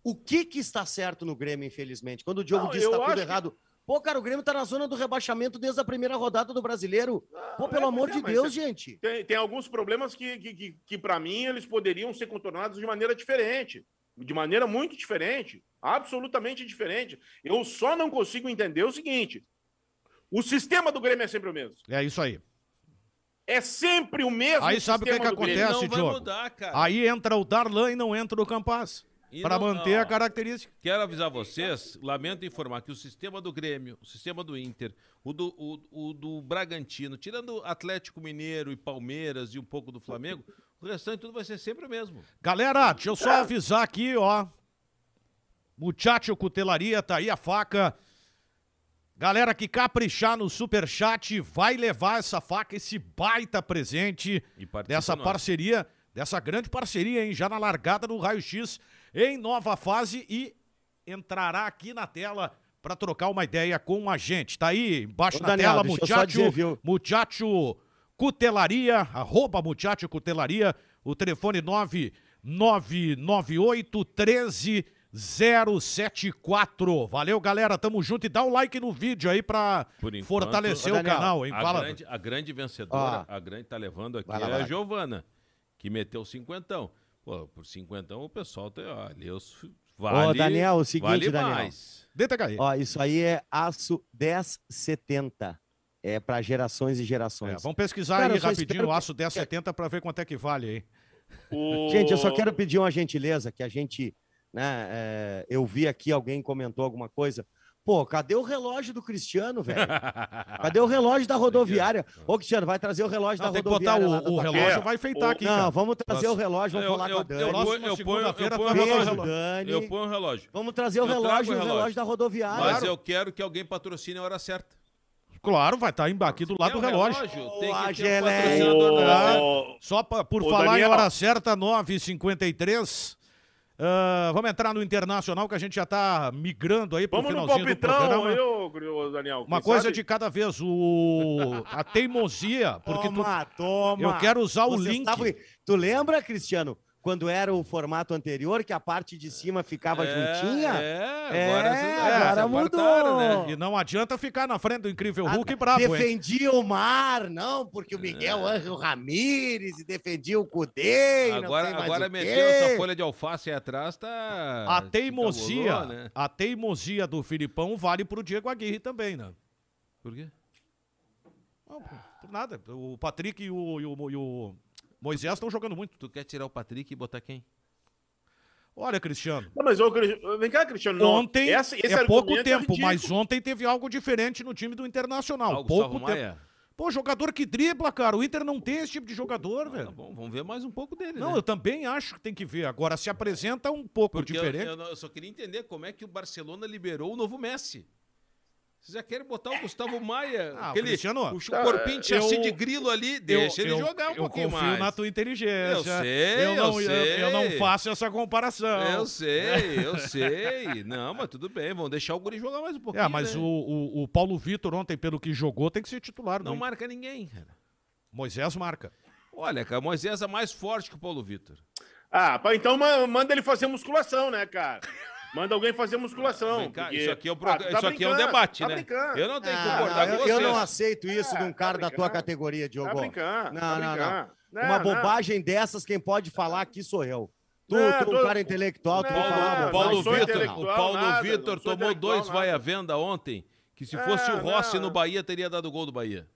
O que que está certo no Grêmio, infelizmente? Quando o Diogo Não, diz que eu tá tudo que- errado. Pô, cara, o Grêmio tá na zona do rebaixamento desde a primeira rodada do Brasileiro. Pô, pelo é, amor é, de Deus, é- gente. Tem, tem alguns problemas que, que, que, que para mim, eles poderiam ser contornados de maneira diferente. De maneira muito diferente. Absolutamente diferente. Eu só não consigo entender o seguinte: o sistema do Grêmio é sempre o mesmo. É isso aí. É sempre o mesmo Aí sabe o que que acontece? Diogo. mudar, cara. Aí entra o Darlan e não entra o Campaz. Para manter a característica. Quero avisar vocês, lamento informar que o sistema do Grêmio, o sistema do Inter, o do, o, o do Bragantino, tirando Atlético Mineiro e Palmeiras e um pouco do Flamengo, o restante tudo vai ser sempre o mesmo. Galera, deixa eu só avisar aqui, ó. Muchacho Cutelaria, tá aí a faca. Galera que caprichar no superchat vai levar essa faca, esse baita presente dessa nós. parceria, dessa grande parceria, hein? Já na largada do Raio X em nova fase e entrará aqui na tela para trocar uma ideia com a gente. Tá aí embaixo Ô, na Daniel, tela, Muchacho, dizer? Muchacho Cutelaria, arroba Muchacho Cutelaria, o telefone 9998 13 074. Valeu, galera. Tamo junto e dá o like no vídeo aí pra enquanto, fortalecer Ô, o Daniel, canal, hein? A Fala. grande, a grande vencedora, Ó. a grande tá levando aqui Vai lá, é a. Giovana, que meteu cinquentão. Pô, por cinquentão o pessoal tem, olha, os, vale, Ô, Daniel, o seguinte, vale Daniel. mais. Cair. Ó, isso aí é aço 1070. É para gerações e É, gerações. vamos pesquisar Cara, aí rapidinho espero o aço 1070 pra ver quanto é que vale aí. O- Gente, eu só quero pedir uma gentileza que a gente, né, é, eu vi aqui alguém comentou alguma coisa. Pô, cadê o relógio do Cristiano, velho? (laughs) Cadê o relógio da rodoviária? Ô, Cristiano, vai trazer o relógio Não, da tem que botar rodoviária. o, o relógio, É, vai enfeitar o- aqui, Não, cara. vamos trazer Nós- o relógio, vamos Eu- falar eu- com a eu Dani. ponho- Próxima eu ponho- eu ponho- botar o Beijo, relógio. Dani. Eu ponho o relógio. Vamos trazer o Eu trago relógio, o o relógio relógio. da rodoviária. Mas eu quero que alguém patrocine a hora certa. Claro, vai estar aqui do lado do o relógio. Tem que ter um patrocinador na hora certa. Ô, Só pra- por falar Daniel. em hora certa, 9h53. Ah, vamos entrar no Internacional, que a gente já tá migrando aí pro Vamos no finalzinho do palpitão, programa. eu, ô, Daniel. Uma coisa sabe? de cada vez. O... A teimosia, porque tu- Toma, toma. eu quero usar o Vocês link. Tu lembra, Cristiano? Quando era o formato anterior, que a parte de cima ficava é, juntinha. É, agora, é, agora mudou. Né? E não adianta ficar na frente do incrível Hulk brabo, Defendia hein? o Mar, não, porque o Miguel é. Angel Ramírez e defendia o Cudê. Agora, agora meteu essa folha de alface aí atrás, tá. A teimosia, tá né? a teimosia do Filipão vale pro Diego Aguirre também, né? Por quê? Não, por nada. O Patrick e o, e o, e o Moisés estão jogando muito. Tu quer tirar o Patrick e botar quem? Olha, Cristiano. Não, mas vem cá, Cristiano. Não. Ontem essa, é pouco é tempo, é mas ontem teve algo diferente no time do Internacional. Algo pouco tempo. Maia. Pô, jogador que dribla, cara. O Inter não tem esse tipo de jogador, ah, velho. Tá bom, vamos ver mais um pouco dele. Não, né? eu também acho que tem que ver. Agora se apresenta um pouco Porque diferente. Eu, eu, eu, só queria entender como é que o Barcelona liberou o novo Messi. Vocês já querem botar o Gustavo Maia, (laughs) ah, aquele Cristiano, o corpinho de chassi de grilo ali, deixa eu, ele jogar um pouquinho mais. Eu confio na tua inteligência. Eu sei, eu não, eu, sei. eu não faço essa comparação. Eu sei, (laughs) eu sei. Não, mas tudo bem, vamos deixar o guri jogar mais um pouquinho. É, mas né? o, o, o, Paulo Vitor ontem, pelo que jogou, tem que ser titular. Não marca ninguém, cara. Moisés marca. Olha, cara, Moisés é mais forte que o Paulo Vitor. Ah, então manda ele fazer musculação, né, cara? (laughs) Manda alguém fazer musculação. Cá, porque... Isso aqui é, um, ah, tá isso aqui é um debate, tá né? Brincando. Eu não tenho que ah, concordar com vocês. Eu não aceito isso de um cara tá da tua categoria, Diogo. Tá brincando. Não, tá não, não, não. Uma bobagem dessas, quem pode falar aqui sou eu. Tu, não, tu é um cara intelectual, tu Paulo, falar, Paulo Vitor, o Paulo Vitor tomou dois vai-à-venda ontem, que se fosse é, o Rossi não. no Bahia, teria dado gol do Bahia.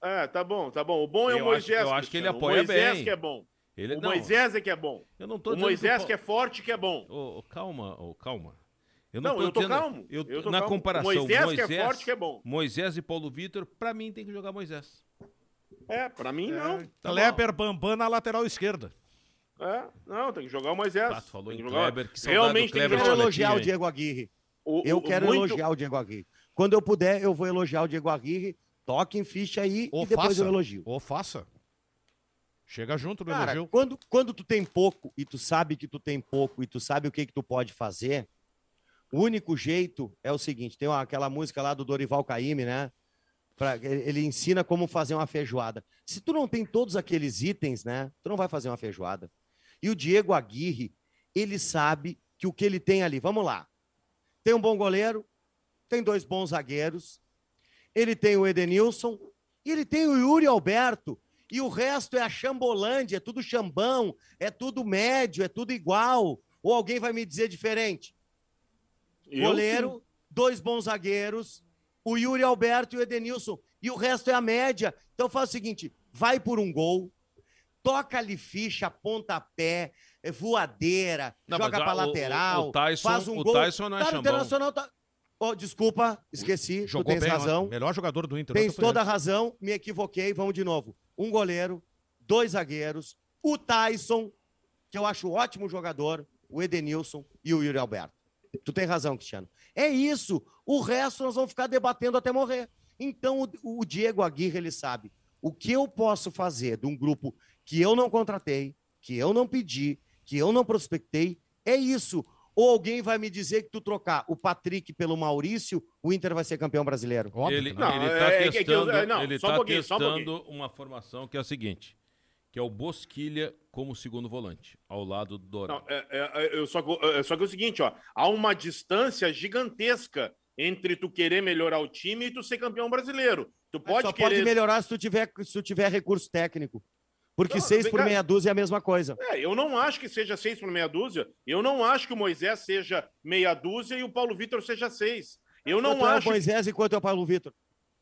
É, tá bom, tá bom. O bom é o Moisés. Acho, eu acho que ele apoia o Moisés bem. que é bom. Ele, o não. Moisés é que é bom. Eu não tô o Moisés que, que, é forte que é bom. Oh, oh, calma, oh, calma. Eu não, não eu tô dizendo, calmo. Eu, eu tô na calmo. comparação, Moisés, Moisés, que é forte, que é bom. Moisés e Paulo Vitor, pra mim tem que jogar Moisés. É, pra mim é. não. Tá Kleber Bambam na lateral esquerda. É, não, tem que jogar o Moisés. Ah, falou em Kleber, que Realmente Kleber tem que quero elogiar o Diego Aguirre. O, eu quero muito... elogiar o Diego Aguirre. Quando eu puder, eu vou elogiar o Diego Aguirre. Toque em ficha aí Ou e depois faça. eu elogio. Ou faça. Chega junto no Cara, elogio. Quando, quando tu tem pouco e tu sabe que tu tem pouco e tu sabe o que que tu pode fazer, o único jeito é o seguinte: tem uma, aquela música lá do Dorival Caymmi, né? Pra, ele ensina como fazer uma feijoada. Se tu não tem todos aqueles itens, né? Tu não vai fazer uma feijoada. E o Diego Aguirre, ele sabe que o que ele tem ali, vamos lá. Tem um bom goleiro, tem dois bons zagueiros, ele tem o Edenilson e ele tem o Yuri Alberto. E o resto é a chambolândia, é tudo chambão, é tudo médio, é tudo igual. Ou alguém vai me dizer diferente? Eu goleiro, sim. dois bons zagueiros, o Yuri Alberto e o Edenilson. E o resto é a média. Então faz o seguinte: vai por um gol, toca-lhe ficha, pontapé, é voadeira, não, joga pra lateral, o, o Tyson, faz um o gol. Tyson não é tá Internacional tá... Oh, desculpa, esqueci. Jogou tu tens bem, razão. Melhor jogador do Inter. Tens toda a razão, me equivoquei. Vamos de novo. Um goleiro, dois zagueiros, o Tyson, que eu acho ótimo jogador, o Edenilson e o Yuri Alberto. Tu tem razão, Cristiano. É isso. O resto nós vamos ficar debatendo até morrer. Então, o, Diego Aguirre, ele sabe o que eu posso fazer de um grupo que eu não contratei, que eu não pedi, que eu não prospectei. É isso. Ou alguém vai me dizer que tu trocar o Patrick pelo Maurício, o Inter vai ser campeão brasileiro? Óbvio, ele está é, é, testando, é, não, ele tá um testando uma formação que é a seguinte que é o Bosquilha como segundo volante, ao lado do Dourado. Não, é, é, é, só, que, é, só que é o seguinte, ó, há uma distância gigantesca entre tu querer melhorar o time e tu ser campeão brasileiro. Tu pode só querer... pode melhorar se tu tiver, se tu tiver recurso técnico. Porque não, seis por meia dúzia é a mesma coisa. É, eu não acho que seja seis por meia dúzia. Eu não acho que o Moisés seja meia dúzia e o Paulo Vitor seja seis. Eu não quanto acho. É o Moisés e quanto é o Paulo Vitor?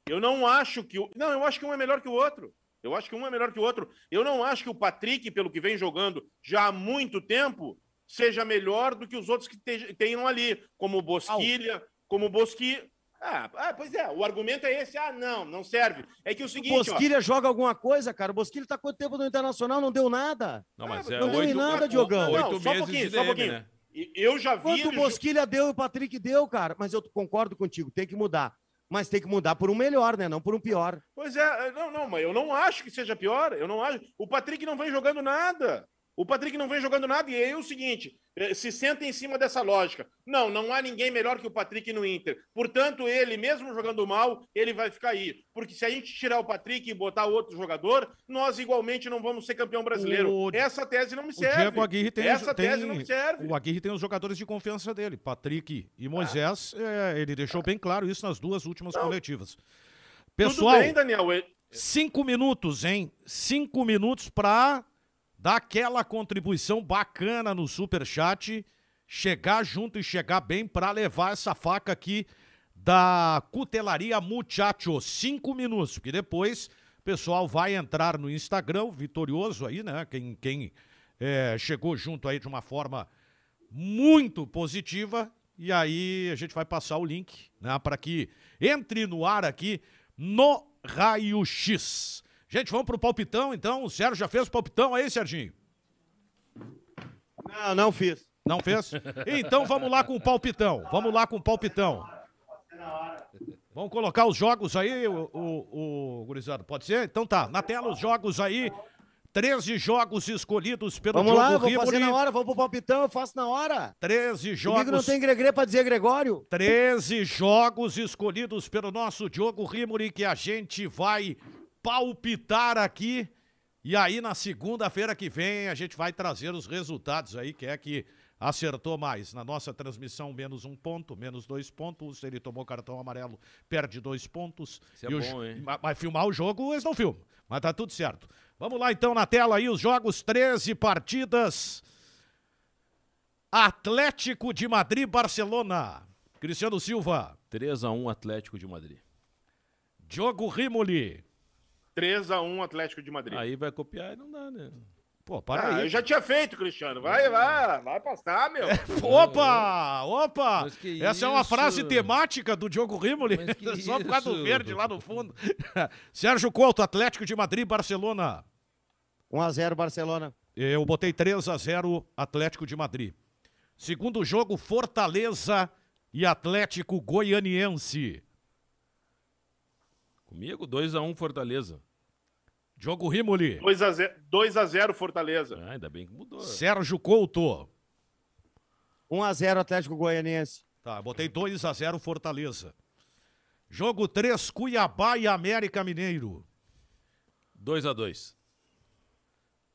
Eu não acho que. O... Não, eu acho que um é melhor que o outro. Eu acho que um é melhor que o outro. Eu não acho que o Patrick, pelo que vem jogando já há muito tempo, seja melhor do que os outros que tenham ali, como o Bosquilha, como o Bosqui. Ah, ah, pois é, o argumento é esse. Ah, não, não serve. É que o seguinte. O Bosquilha ó... joga alguma coisa, cara. O Bosquilha tá quanto tempo no Internacional? Não deu nada. Não, mas é, não deu oito, nada, Diogão. Não, não, só um pouquinho, só um pouquinho. Né? Eu já vi. Quanto o Bosquilha deu e o Patrick deu, cara. Mas eu concordo contigo, tem que mudar mas tem que mudar por um melhor, né? Não por um pior. Pois é, é, não, não, mas eu não acho que seja pior. Eu não acho. O Patrick não vem jogando nada. O Patrick não vem jogando nada, e aí é o seguinte: eh, se senta em cima dessa lógica. Não, não há ninguém melhor que o Patrick no Inter. Portanto, ele, mesmo jogando mal, ele vai ficar aí. Porque se a gente tirar o Patrick e botar outro jogador, nós igualmente não vamos ser campeão brasileiro. O... Essa tese não me serve. O Diego Aguirre tem, Essa tem... tese não me serve. O Aguirre tem os jogadores de confiança dele, Patrick e Moisés. Ah. É, ele deixou bem claro isso nas duas últimas não. coletivas. Pessoal, Tudo bem, Daniel. Cinco minutos, hein? Cinco minutos para dar aquela contribuição bacana no super chat, chegar junto e chegar bem para levar essa faca aqui da Cutelaria Muchacho. Cinco minutos, porque depois o pessoal vai entrar no Instagram, vitorioso aí, né? Quem, quem é, chegou junto aí de uma forma muito positiva. E aí a gente vai passar o link, né? Para que entre no ar aqui no Raio X. Gente, vamos pro palpitão, então. O Sérgio já fez o palpitão aí, Serginho? Não, não fiz. Não fez? Então vamos lá com o palpitão. Vamos lá com o palpitão. Vamos colocar os jogos aí, o, o, o Gurizado, pode ser? Então tá, na tela os jogos aí. 13 jogos escolhidos pelo Vamos Diogo lá, vou fazer na hora, vamos pro palpitão, eu faço na hora. 13 jogos. Comigo não tem Gregre pra dizer Gregório. 13 jogos escolhidos pelo nosso Diogo Rimuri que a gente vai palpitar aqui. E aí, na segunda-feira que vem, a gente vai trazer os resultados aí, que é que acertou mais. Na nossa transmissão, menos um ponto, menos dois pontos. Ele tomou cartão amarelo, perde dois pontos. Isso é bom, hein? Vai filmar o jogo, eles não filmam. Mas tá tudo certo. Vamos lá então na tela aí, os jogos, 13 partidas. Atlético de Madrid, Barcelona. Cristiano Silva. 3 a 1 Atlético de Madrid. Diogo Rimoli. 3x1 Atlético de Madrid. Aí vai copiar e não dá, né? Pô, para ah, aí. Eu já tinha feito, Cristiano. Vai, vai, vai passar, meu. (laughs) Opa, opa. Essa é uma frase temática do Diogo Rimoli. (laughs) Só por causa do verde lá no fundo. (laughs) Sérgio Couto, Atlético de Madrid, Barcelona. 1x0 Barcelona. Eu botei 3x0 Atlético de Madrid. Segundo jogo, Fortaleza e Atlético Goianiense. Comigo, 2x1 Fortaleza. Diogo Rimoli. 2x0 Fortaleza. Ah, ainda bem que mudou. Sérgio Couto. 1x0 Atlético Goianiense. Tá, botei 2x0 Fortaleza. Jogo 3, Cuiabá e América Mineiro. 2x2.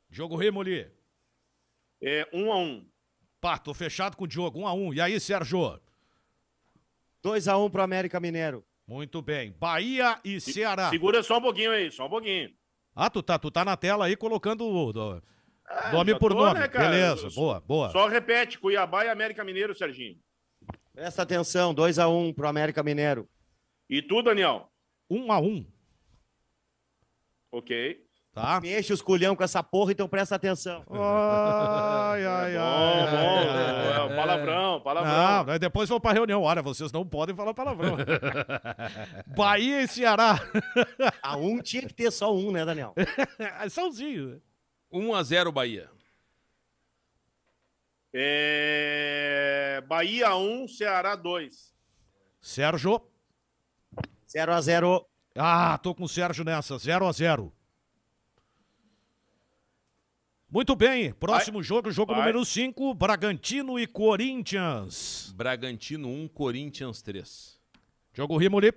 Jogo Rimoli. É 1x1. Pá, tô fechado com o Diogo, 1x1. E aí, Sérgio? 2x1 pro América Mineiro. Muito bem. Bahia e Ceará. Segura só um pouquinho aí, só um pouquinho. Ah, tu tá, tu tá na tela aí colocando o, ah, nome por tô, nome. Né, Beleza, boa, boa. Só repete, Cuiabá e América Mineiro, Serginho. Presta atenção, 2x1 um pro América Mineiro. E tu, Daniel? 1 um a 1 um. Ok. Tá. Me enche os culhão com essa porra, então presta atenção. (laughs) Ai, ai, ai. Bom, bom. É, palavrão, palavrão. Não, depois vou pra reunião. Olha, vocês não podem falar palavrão. (laughs) Bahia e Ceará. A (laughs) um tinha que ter só um, né, Daniel? Sãozinho. 1x0 Bahia. É... Bahia 1, Ceará 2. Sérgio. 0x0. Ah, tô com o Sérgio nessa. 0x0. Muito bem, próximo Vai. jogo, jogo Vai. número 5, Bragantino e Corinthians. Bragantino 1, um, Corinthians 3. Jogo Rimoli.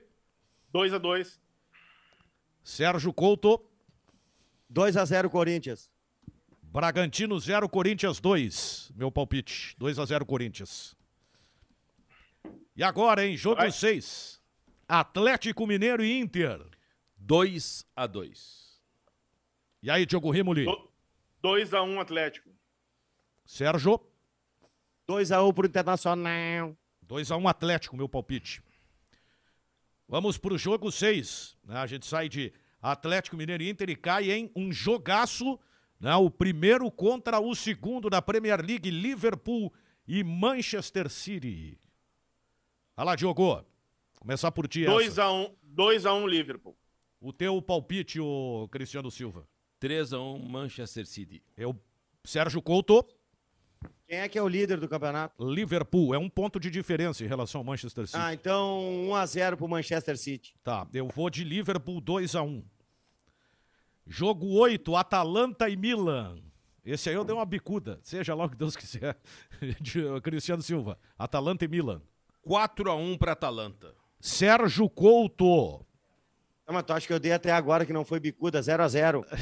2 a 2 Sérgio Couto. 2 a 0 Corinthians. Bragantino 0, Corinthians 2. Meu palpite. 2 a 0 Corinthians. E agora, hein? Jogo 6. Atlético Mineiro e Inter. 2 a 2 E aí, Diogo Rimoli? 2x1 um Atlético. Sérgio? 2x1 um pro Internacional. 2x1 um Atlético, meu palpite. Vamos pro jogo 6. Né? A gente sai de Atlético Mineiro e Inter e cai em um jogaço. Né? O primeiro contra o segundo da Premier League, Liverpool e Manchester City. Olha lá, Diogo. Começar por ti. 2x1 2 a 1 Liverpool. O teu palpite, o Cristiano Silva. 3x1 Manchester City. Eu, Sérgio Couto. Quem é que é o líder do campeonato? Liverpool. É um ponto de diferença em relação ao Manchester City. Ah, então 1x0 pro Manchester City. Tá, eu vou de Liverpool 2x1. Jogo 8, Atalanta e Milan. Esse aí eu dei uma bicuda, seja lá o que Deus quiser. (laughs) De, Cristiano Silva, Atalanta e Milan. 4x1 para Atalanta. Sérgio Couto. Não, mas tu acha que eu dei até agora que não foi bicuda, 0x0. (laughs)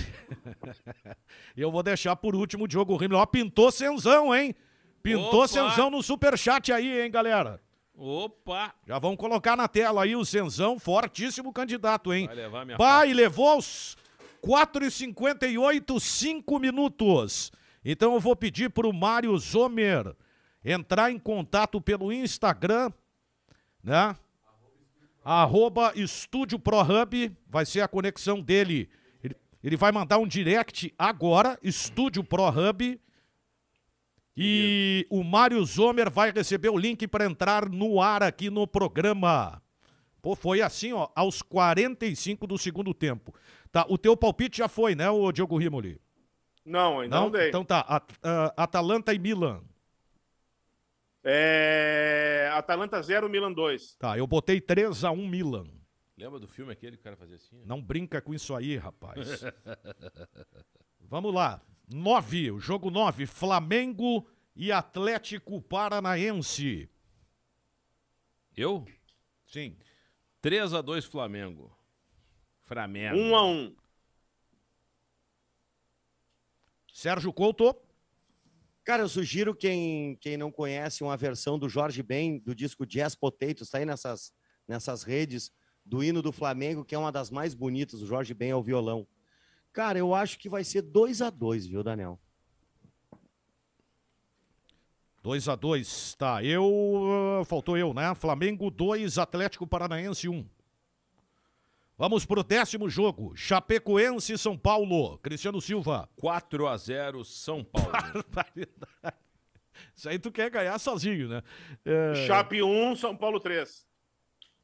E eu vou deixar por último o Diogo Rime. Ó, pintou Senzão, hein? Pintou Opa! Senzão no superchat aí, hein, galera? Opa! Já vamos colocar na tela aí o Senzão, fortíssimo candidato, hein? Vai levar minha Pai levou aos 4h58, 5 minutos. Então eu vou pedir para o Mário Zomer entrar em contato pelo Instagram, né? Arroba Estúdio ProHub, vai ser a conexão dele. Ele, ele vai mandar um direct agora, Estúdio ProHub. E o Mário Zomer vai receber o link para entrar no ar aqui no programa. Pô, foi assim, ó, aos 45 do segundo tempo. Tá, o teu palpite já foi, né, o Diogo Rimoli? Não, ainda não, dei. Então tá, At- ah, Atalanta e Milan. É... Atalanta 0, Milan 2. Tá, eu botei 3 a 1 Milan. Lembra do filme aquele que o cara fazia assim? Não brinca com isso aí, rapaz. (laughs) Vamos lá. 9, o jogo 9, Flamengo e Atlético Paranaense. Eu? Sim. 3x2 Flamengo. Flamengo. 1 a 1. Sérgio Couto. Cara, eu sugiro quem, quem não conhece uma versão do Jorge Ben, do disco Jazz Potatoes, tá aí nessas, nessas redes, do hino do Flamengo, que é uma das mais bonitas, o Jorge Ben ao violão. Cara, eu acho que vai ser 2 a 2 viu, Daniel? 2 a 2 Tá, eu. Faltou eu, né? Flamengo 2, Atlético Paranaense 1. Vamos pro décimo jogo. Chapecoense São Paulo. Cristiano Silva. 4x0 São Paulo. (laughs) Isso aí tu quer ganhar sozinho, né? É, Chape 1, São Paulo 3.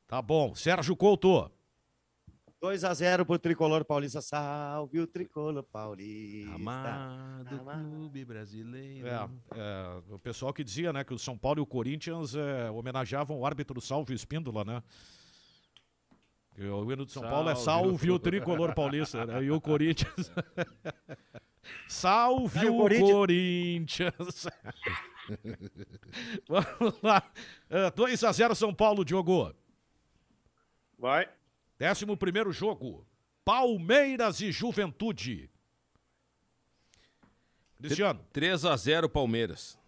Tá bom. Sérgio Couto. 2 a 0 pro Tricolor Paulista. Salve o Tricolor Paulista. Amado Amado. clube brasileiro. É, é, o pessoal que dizia, né, que o São Paulo e o Corinthians é, homenageavam o árbitro Salvio Espíndola, né? O hino de São Paulo é Salve o Salve Tricolor Paulista, né? E o Corinthians... (laughs) Salve Aí o o Corinthians! (laughs) Vamos lá. É, 2x0 São Paulo, Diogo. Vai. Décimo primeiro jogo. Palmeiras e Juventude. Cristiano. 3x0 Palmeiras.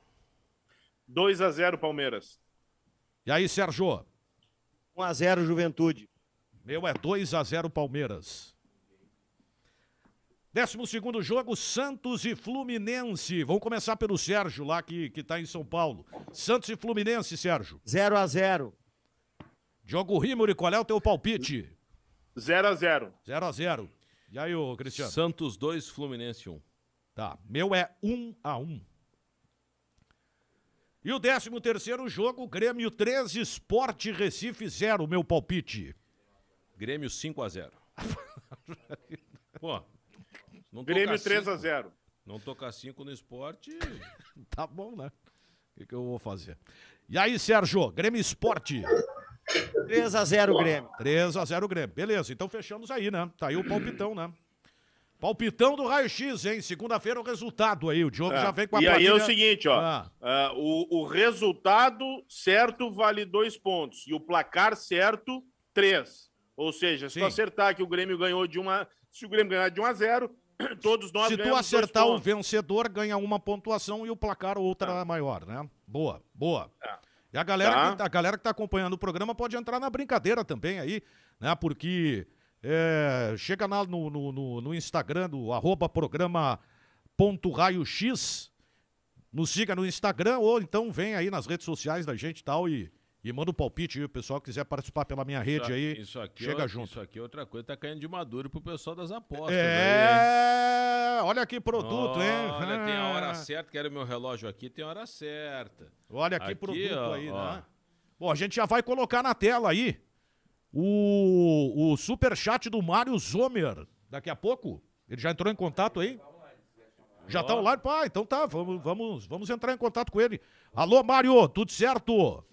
2 a 0 Palmeiras. E aí, Sérgio? 1 a 0 Juventude. Meu é 2 a 0 Palmeiras. Décimo segundo jogo, Santos e Fluminense. Vamos começar pelo Sérgio, lá que, que tá em São Paulo. Santos e Fluminense, Sérgio. 0 a 0 Diogo Rimori, qual é o teu palpite? 0 a 0 0 a 0 E aí, ô Cristiano? Santos 2, Fluminense 1. Tá, meu é 1 a 1 E o décimo terceiro jogo, Grêmio 3, Esporte Recife 0, meu palpite. Grêmio 5x0. (laughs) Pô, não Grêmio tocar 3 a cinco- 0 Não tocar 5 no esporte. (laughs) Tá bom, né? O que, que eu vou fazer? E aí, Sérgio, Grêmio Esporte. 3 a 0 Grêmio. 3 a 0 Grêmio. Beleza, então fechamos aí, né? Tá aí o palpitão, né? Palpitão do raio-x, hein? Segunda-feira o resultado aí. O Diogo já vem com a É. E aí é o seguinte, ó. Ah. ah, o, o resultado certo vale dois pontos. E o placar certo, três. Ou seja, se Sim. tu acertar que o Grêmio ganhou de uma. Se o Grêmio ganhar de 1 a 0 (clears throat) todos nós Se tu acertar o vencedor, ganha uma pontuação e o placar outra maior, né? Boa, boa. Tá. E a galera, Tá. que, tá- a galera que tá acompanhando o programa pode entrar na brincadeira também aí, né? Porque é, chega lá no, no, no- Instagram do arroba programa ponto raio-x, nos siga no Instagram ou então vem aí nas redes sociais da gente e tal e, e manda o palpite aí, o pessoal que quiser participar pela minha rede Isso- aí. Isso aqui, chega é, junto. Isso aqui é outra coisa, tá caindo de maduro pro pessoal das apostas. aí? É, olha que produto, hein? Olha, tem a hora Ah. certa, quero meu relógio aqui, tem a hora certa. Olha que Aqui, produto ó, aí, ó. né? Bom, a gente já vai colocar na tela aí o, o superchat do Mário Zomer. Daqui a pouco. Ele já entrou em contato aí? Já tá online? Pá, então tá, vamos, vamos, vamos entrar em contato com ele. Alô, Mário, tudo certo?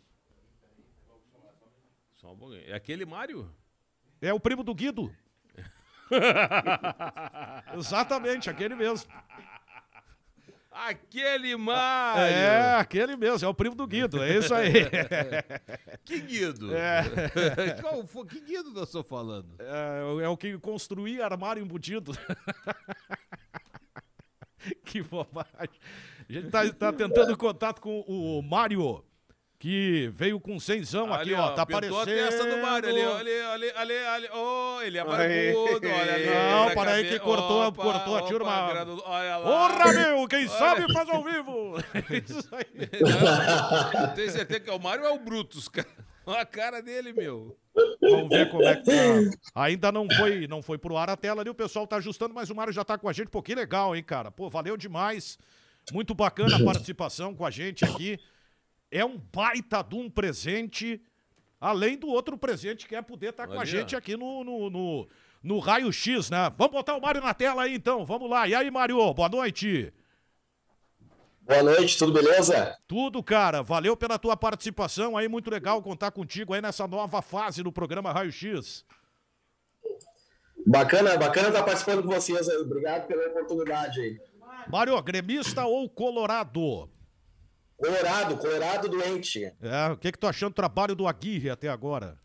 Só um pouquinho. É aquele Mário? É o primo do Guido. (laughs) Exatamente, aquele mesmo. Aquele Mário! É, aquele mesmo, é o primo do Guido, é isso aí. (laughs) que Guido? É. (laughs) Qual foi, que Guido nós estamos falando? É, é o que construía armário embutido. que bobagem. A gente tá, tá tentando contato com o Mário que veio com cenzão aqui, ó, tá aparecendo. a testa do Mário ali, olha ali, ali, ali, oh, ele é barbudo, olha ali. Não, para aí que cortou, opa, cortou a turma. Olha lá. Porra, meu, quem olha. sabe faz ao vivo. (laughs) Isso aí. Não, tenho certeza que é o Mário é o Brutus, cara. Olha a cara dele, meu. Vamos ver como é que tá. Ainda não foi, não foi pro ar a tela ali, o pessoal tá ajustando, mas o Mário já tá com a gente. Pô, que legal, hein, cara. Pô, valeu demais. Muito bacana a participação com a gente aqui é um baita de um presente, além do outro presente que é poder estar tá com a gente aqui no, no, no, no Raio X, né? Vamos botar o Mário na tela aí então, vamos lá. E aí, Mário, boa noite. Boa noite, tudo beleza? Tudo, cara. Valeu pela tua participação aí, muito legal contar contigo aí nessa nova fase do programa Raio X. Bacana, bacana estar participando com vocês aí. Obrigado pela oportunidade aí. Mário, gremista ou colorado? Colorado, Colorado doente. É, o que, que tu achando do trabalho do Aguirre até agora?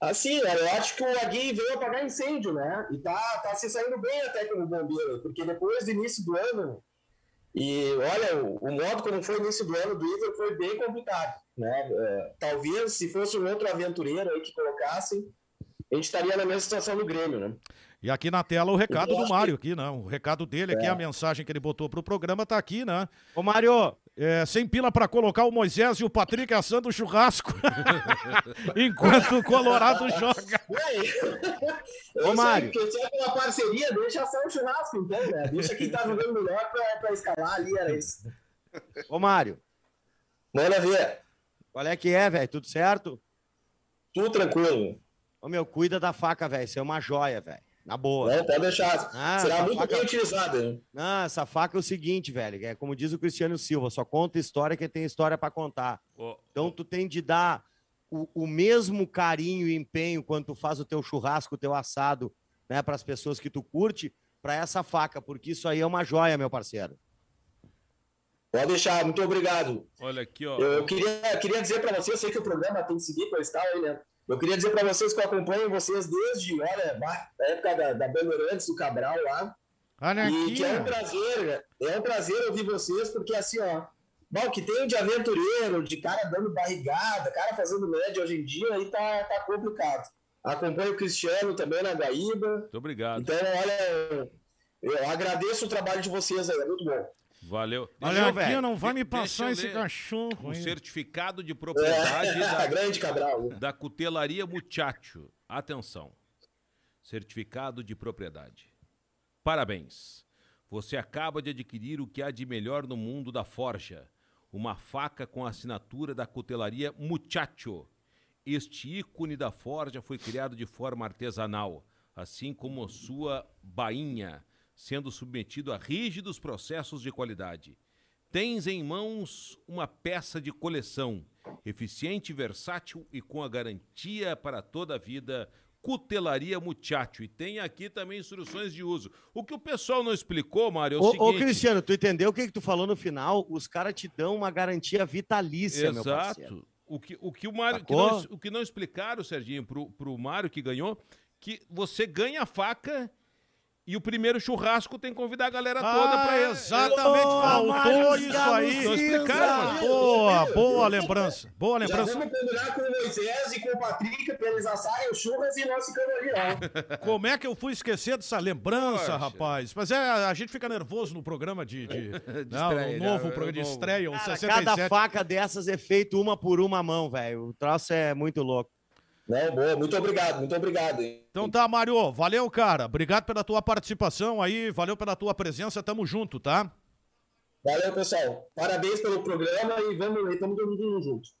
Assim, eu acho que o Aguirre veio apagar incêndio, né? E tá, tá se saindo bem até como bombeiro, porque depois do início do ano, e olha, o, o modo como foi o início do ano do Iver foi bem complicado, né? É, talvez se fosse um outro aventureiro aí que colocassem, a gente estaria na mesma situação do Grêmio, né? E aqui na tela o recado do Mário, aqui, né? O recado dele aqui, é. a mensagem que ele botou pro programa tá aqui, né? Ô, Mário, é, sem pila para colocar o Moisés e o Patrick assando o churrasco (laughs) enquanto o Colorado joga. (laughs) Ô, Mário. Porque se é uma parceria, deixa assar o churrasco, então, né? Deixa quem tá jogando melhor para escalar ali, era isso. Ô, Mário. Manda ver. Qual é que é, velho? Tudo certo? Tudo tranquilo. Ô, meu, cuida da faca, velho. Isso é uma joia, velho. Na boa. Não, pode deixar. Ah, Será muito faca... bem utilizada. Não, essa faca é o seguinte, velho. É como diz o Cristiano Silva, só conta história quem tem história para contar. Oh, então tu tem de dar o, o, mesmo carinho e empenho quando tu faz o teu churrasco, o teu assado, né, para as pessoas que tu curte, para essa faca, porque isso aí é uma joia, meu parceiro. Pode deixar, muito obrigado. Olha aqui, ó. Eu, eu queria, queria dizer para você, eu sei que o programa tem que seguir com a escala, né? Eu queria dizer para vocês que eu acompanho vocês desde olha, a época da, da Bandeirantes do Cabral lá. Anarquia. E que é um prazer, é um prazer ouvir vocês, porque assim, ó, bom, que tem de aventureiro, de cara dando barrigada, cara fazendo média hoje em dia, aí tá, tá complicado. Acompanho o Cristiano também na Gaíba. Muito obrigado. Então, olha, eu agradeço o trabalho de vocês aí, é muito bom. Valeu. Olha aqui, não vai me passar esse cachorro. Um certificado de propriedade é, (laughs) da, grande Cabral. da cutelaria Muchacho. Atenção. Certificado de propriedade. Parabéns. Você acaba de adquirir o que há de melhor no mundo da forja. Uma faca com a assinatura da cutelaria Muchacho. Este ícone da forja foi criado de forma artesanal, assim como sua bainha sendo submetido a rígidos processos de qualidade. Tens em mãos uma peça de coleção, eficiente, versátil e com a garantia para toda a vida. Cutelaria Muchacho. E tem aqui também instruções de uso. O que o pessoal não explicou, Mário, é o ô, seguinte... Ô, Cristiano, tu entendeu o que, que tu falou no final? Os caras te dão uma garantia vitalícia, Exato. meu parceiro. O que, o que o Mário... Que não, o que não explicaram, Serginho, pro, pro Mário que ganhou, que você ganha a faca e o primeiro churrasco tem que convidar a galera toda ah, pra. Exatamente, oh, faltou isso aí. Não explicaram, Boa, boa lembrança. Boa lembrança. Já vamos combinar com o Moisés e com o Patrick pra eles assarem os churras e nós ficamos ali, ó. (laughs) Como é que eu fui esquecer dessa lembrança, Poxa. rapaz? Mas é, a gente fica nervoso no programa de. de, (laughs) de não, estreia, no novo programa de estreia, o 67. Cada faca dessas é feito uma por uma mão, velho. O troço é muito louco. Não, boa, muito obrigado, muito obrigado. Então tá, Mário, valeu, cara. Obrigado pela tua participação aí, valeu pela tua presença, tamo junto, tá? Valeu, pessoal. Parabéns pelo programa e vamos, estamos dormindo juntos.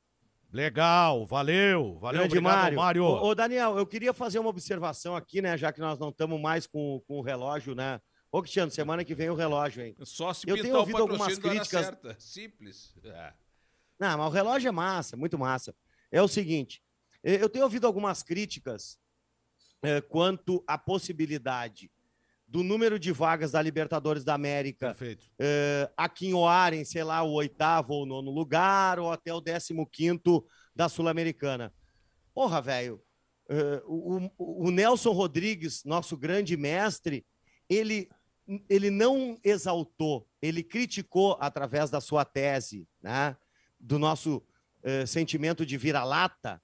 Legal, valeu, valeu, Grande obrigado, Mário. Ô, ô, Daniel, eu queria fazer uma observação aqui, né, já que nós não estamos mais com, com o relógio, né? Ô, Cristiano, semana que vem o relógio, hein? Só se eu tenho ouvido algumas críticas. Simples. É. Não, mas o relógio é massa, muito massa. É o seguinte, eu tenho ouvido algumas críticas é, quanto à possibilidade do número de vagas da Libertadores da América eh, a quinhoarem, sei lá, o oitavo ou nono lugar, ou até o décimo quinto da Sul-Americana. Porra, velho, eh, o, o- o Nelson Rodrigues, nosso grande mestre, ele, ele não exaltou, ele criticou através da sua tese, né, do nosso sentimento de vira-lata.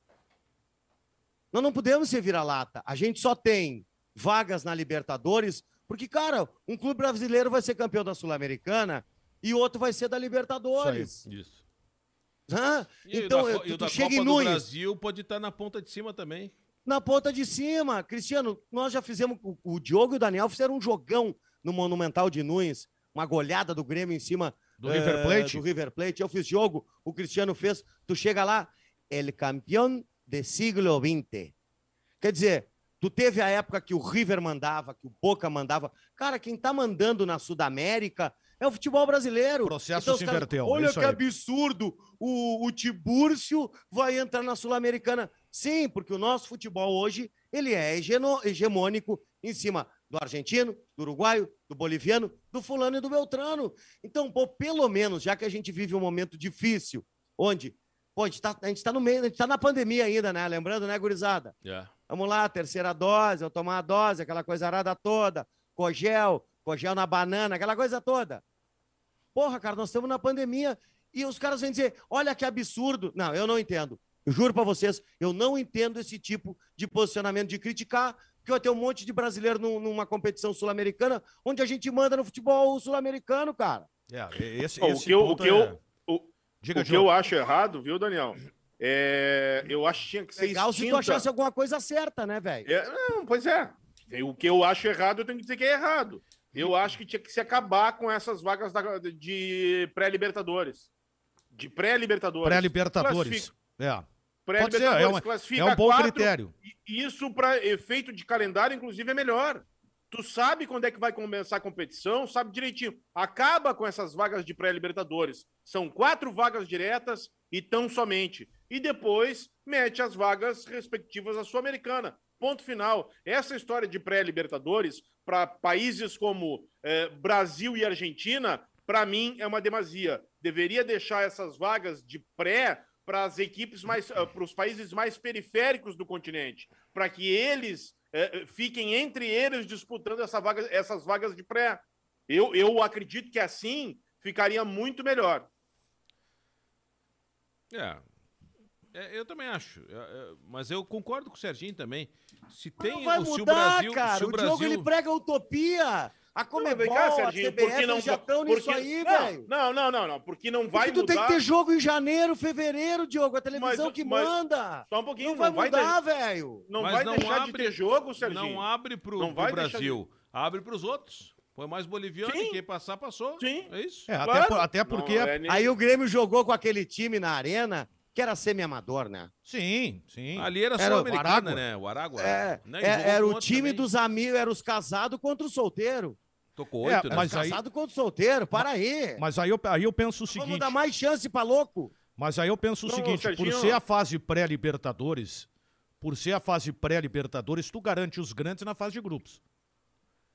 Nós não podemos ser vira-lata. A gente só tem vagas na Libertadores porque, cara, um clube brasileiro vai ser campeão da Sul-Americana e outro vai ser da Libertadores. Isso. Hã? E Então, da, Co- e o tu da chega Copa em do Nunes. Brasil pode estar na ponta de cima também. na ponta de cima. Cristiano, nós já fizemos. O, o Diogo e o Daniel fizeram um jogão no Monumental de Nunes, uma goleada do Grêmio em cima Do eh, River Plate. do River Plate. Eu fiz jogo, o Cristiano fez. Tu chega lá, el campeão de siglo XX. Quer dizer, tu teve a época que o River mandava, que o Boca mandava. Cara, quem tá mandando na Sudamérica é o futebol brasileiro. O processo Então, se caras, inverteu. Olha isso que aí. absurdo! O, o Tibúrcio vai entrar na Sul-Americana. Sim, porque o nosso futebol hoje ele é hegemônico em cima do argentino, do uruguaio, do boliviano, do fulano e do beltrano. Então, pô, pelo menos, já que a gente vive um momento difícil, onde pô, a gente tá, a gente tá no meio, a gente tá na pandemia ainda, né? Lembrando, né, gurizada? É. Vamos lá, terceira dose, eu tomar a dose, aquela coisa arada toda, cogel, cogel na banana, aquela coisa toda. Porra, cara, nós estamos na pandemia e os caras vêm dizer, olha que absurdo. Não, eu não entendo. Eu juro pra vocês, eu não entendo esse tipo de posicionamento de criticar, porque vai ter um monte de brasileiro num- numa competição sul-americana, onde a gente manda no futebol sul-americano, cara. É, esse, Ó, o esse que eu- o que eu- é- Diga, o que Diogo. eu acho errado, viu, Daniel? É, eu acho que tinha que ser Legal se tu extinta. achasse alguma coisa certa, né, velho? É, não, pois é. O que eu acho errado, eu tenho que dizer que é errado. Eu acho que tinha que se acabar com essas vagas da- de pré-libertadores. De pré-libertadores. Pré-Libertadores. É. Pode ser, é, Pré-libertadores. um- é classifica um bom quatro, critério. e Isso, para efeito de calendário, inclusive, é melhor. Tu sabe quando é que vai começar a competição, sabe direitinho. Acaba com essas vagas de pré-libertadores. São quatro vagas diretas e tão somente. E depois mete as vagas respectivas à Sul-Americana. Ponto final. Essa história de pré-libertadores para países como eh, Brasil e Argentina, para mim é uma demasia. Deveria deixar essas vagas de pré para as equipes mais, para os países mais periféricos do continente, para que eles eh, fiquem entre eles disputando essa vaga, essas vagas de pré. Eu, eu acredito que assim ficaria muito melhor. É. É, eu também acho. É, é, mas eu concordo com o Serginho também. Se tem não vai o, se o mudar, Brasil, cara. se o o Brasil Diogo, ele prega utopia. A Comebol, vem cá, a Serginho, CBF, por que não já estão nisso porque- aí, não, velho. Não, não, não, não, porque não vai Porque tu mudar. tem que ter jogo em janeiro, fevereiro, Diogo. A televisão Mas- que mas- manda. Só um pouquinho, Não vai vai mudar, velho. Não Mas vai não deixar de abre- ter jogo, Serginho. não abre pro, Não pro Brasil, abre pros outros. Põe mais boliviano Sim. e quem passar, passou. Sim. É isso. É, até, Claro. por- até porque. Não, é nem- Aí o Grêmio jogou com aquele time na arena que era semi-amador, né? Sim, sim. Ali era Era só o americana, Aragua. né? O Aragua. É, né? E é, era o time também. dos amigos, era os casados contra o solteiro. Tocou É, oito, né? mas aí- casados contra o solteiro, para aí. Mas aí eu, aí eu penso o Vamos seguinte. dar mais chance pra louco. Mas aí eu penso o Não, seguinte, por ser a fase pré-Libertadores, por ser a fase pré-Libertadores, tu garante os grandes na fase de grupos.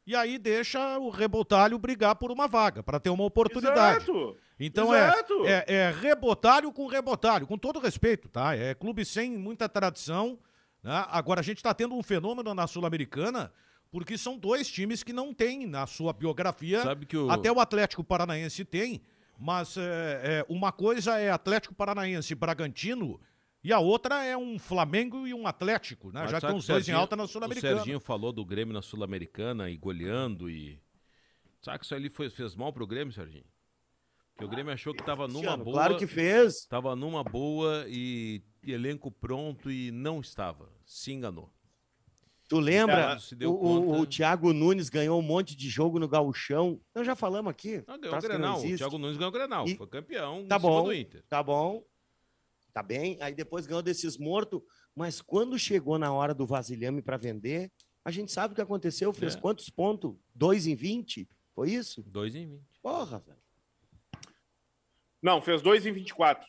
E aí deixa o rebotalho brigar por uma vaga, para ter uma oportunidade. Exato. Então Exato. é, é, é rebotalho com rebotalho, com todo respeito, tá? É clube sem muita tradição. Né? Agora a gente está tendo um fenômeno na Sul-Americana, porque são dois times que não têm na sua biografia. Sabe que o... Até o Atlético Paranaense tem, mas é, é, uma coisa é Atlético Paranaense e Bragantino, e a outra é um Flamengo e um Atlético, né? Mas Já estão os o dois em alta na O Sul-Americana. Serginho falou do Grêmio na Sul-Americana e goleando e. Sabe que isso ali foi- fez mal pro Grêmio, Serginho? Porque o Grêmio achou que tava numa boa. Claro que fez. Tava numa boa e, e elenco pronto e não estava. Se enganou. Tu lembra? Deu o, o- conta. o Thiago Nunes ganhou um monte de jogo no gauchão. Nós já falamos aqui. Não, ganhou o Grenal. O. Thiago Nunes ganhou o Grenal. E- Foi campeão Tá em cima bom. do Inter. Tá bom. Tá bem. Aí depois ganhou desses mortos. Mas quando chegou na hora do vasilhame para vender, a gente sabe o que aconteceu. Fez É. quantos pontos? 2 em 20? Foi isso? 2 em 20. Porra, velho. Não, fez 2 em 24.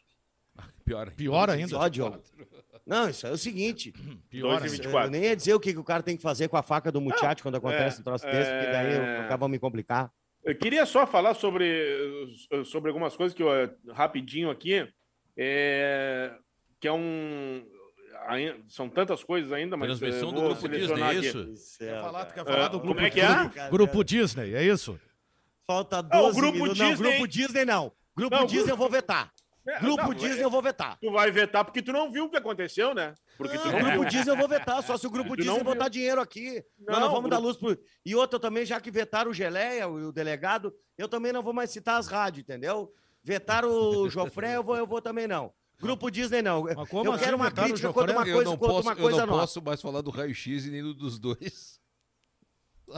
(laughs) Pior, Pior ainda. Só, Diogo. Não, isso é o seguinte. (clears throat) Pior Dois e ainda. vinte e Eu quatro. nem ia dizer o que, que o cara tem que fazer com a faca do Muchacho quando acontece é, um troço desse, porque daí é. acaba me complicar. Eu queria só falar sobre, sobre algumas coisas que eu, rapidinho aqui, é, que é um. São tantas coisas ainda, mas Transmissão eh, do grupo Disney, é isso? Quer falar, tu quer É, falar do como grupo, é que é? grupo, Disney, é isso? Falta Ah, o 12 grupo minutos. Não, Disney- grupo Disney não. Grupo Não, Disney grupo- eu vou vetar. É, Grupo não, Disney é- eu vou vetar. Tu vai vetar porque tu não viu o que aconteceu, né? Porque tu Não, não grupo viu. Disney eu vou vetar, só se o (laughs) grupo Tu Disney não botar viu. dinheiro aqui. Nós Não, não vamos grupo- dar luz pro. E outra também, já que vetaram o Geleia, o, o delegado, eu também não vou mais citar as rádios, entendeu? Vetaram o Jofré, eu vou, eu vou também não. Grupo Disney não. Mas como eu assim quero uma crítica Jofré? uma Eu coisa, não quanto posso, uma eu coisa não nossa. posso mais falar do raio-x e nem do- dos dois. (laughs)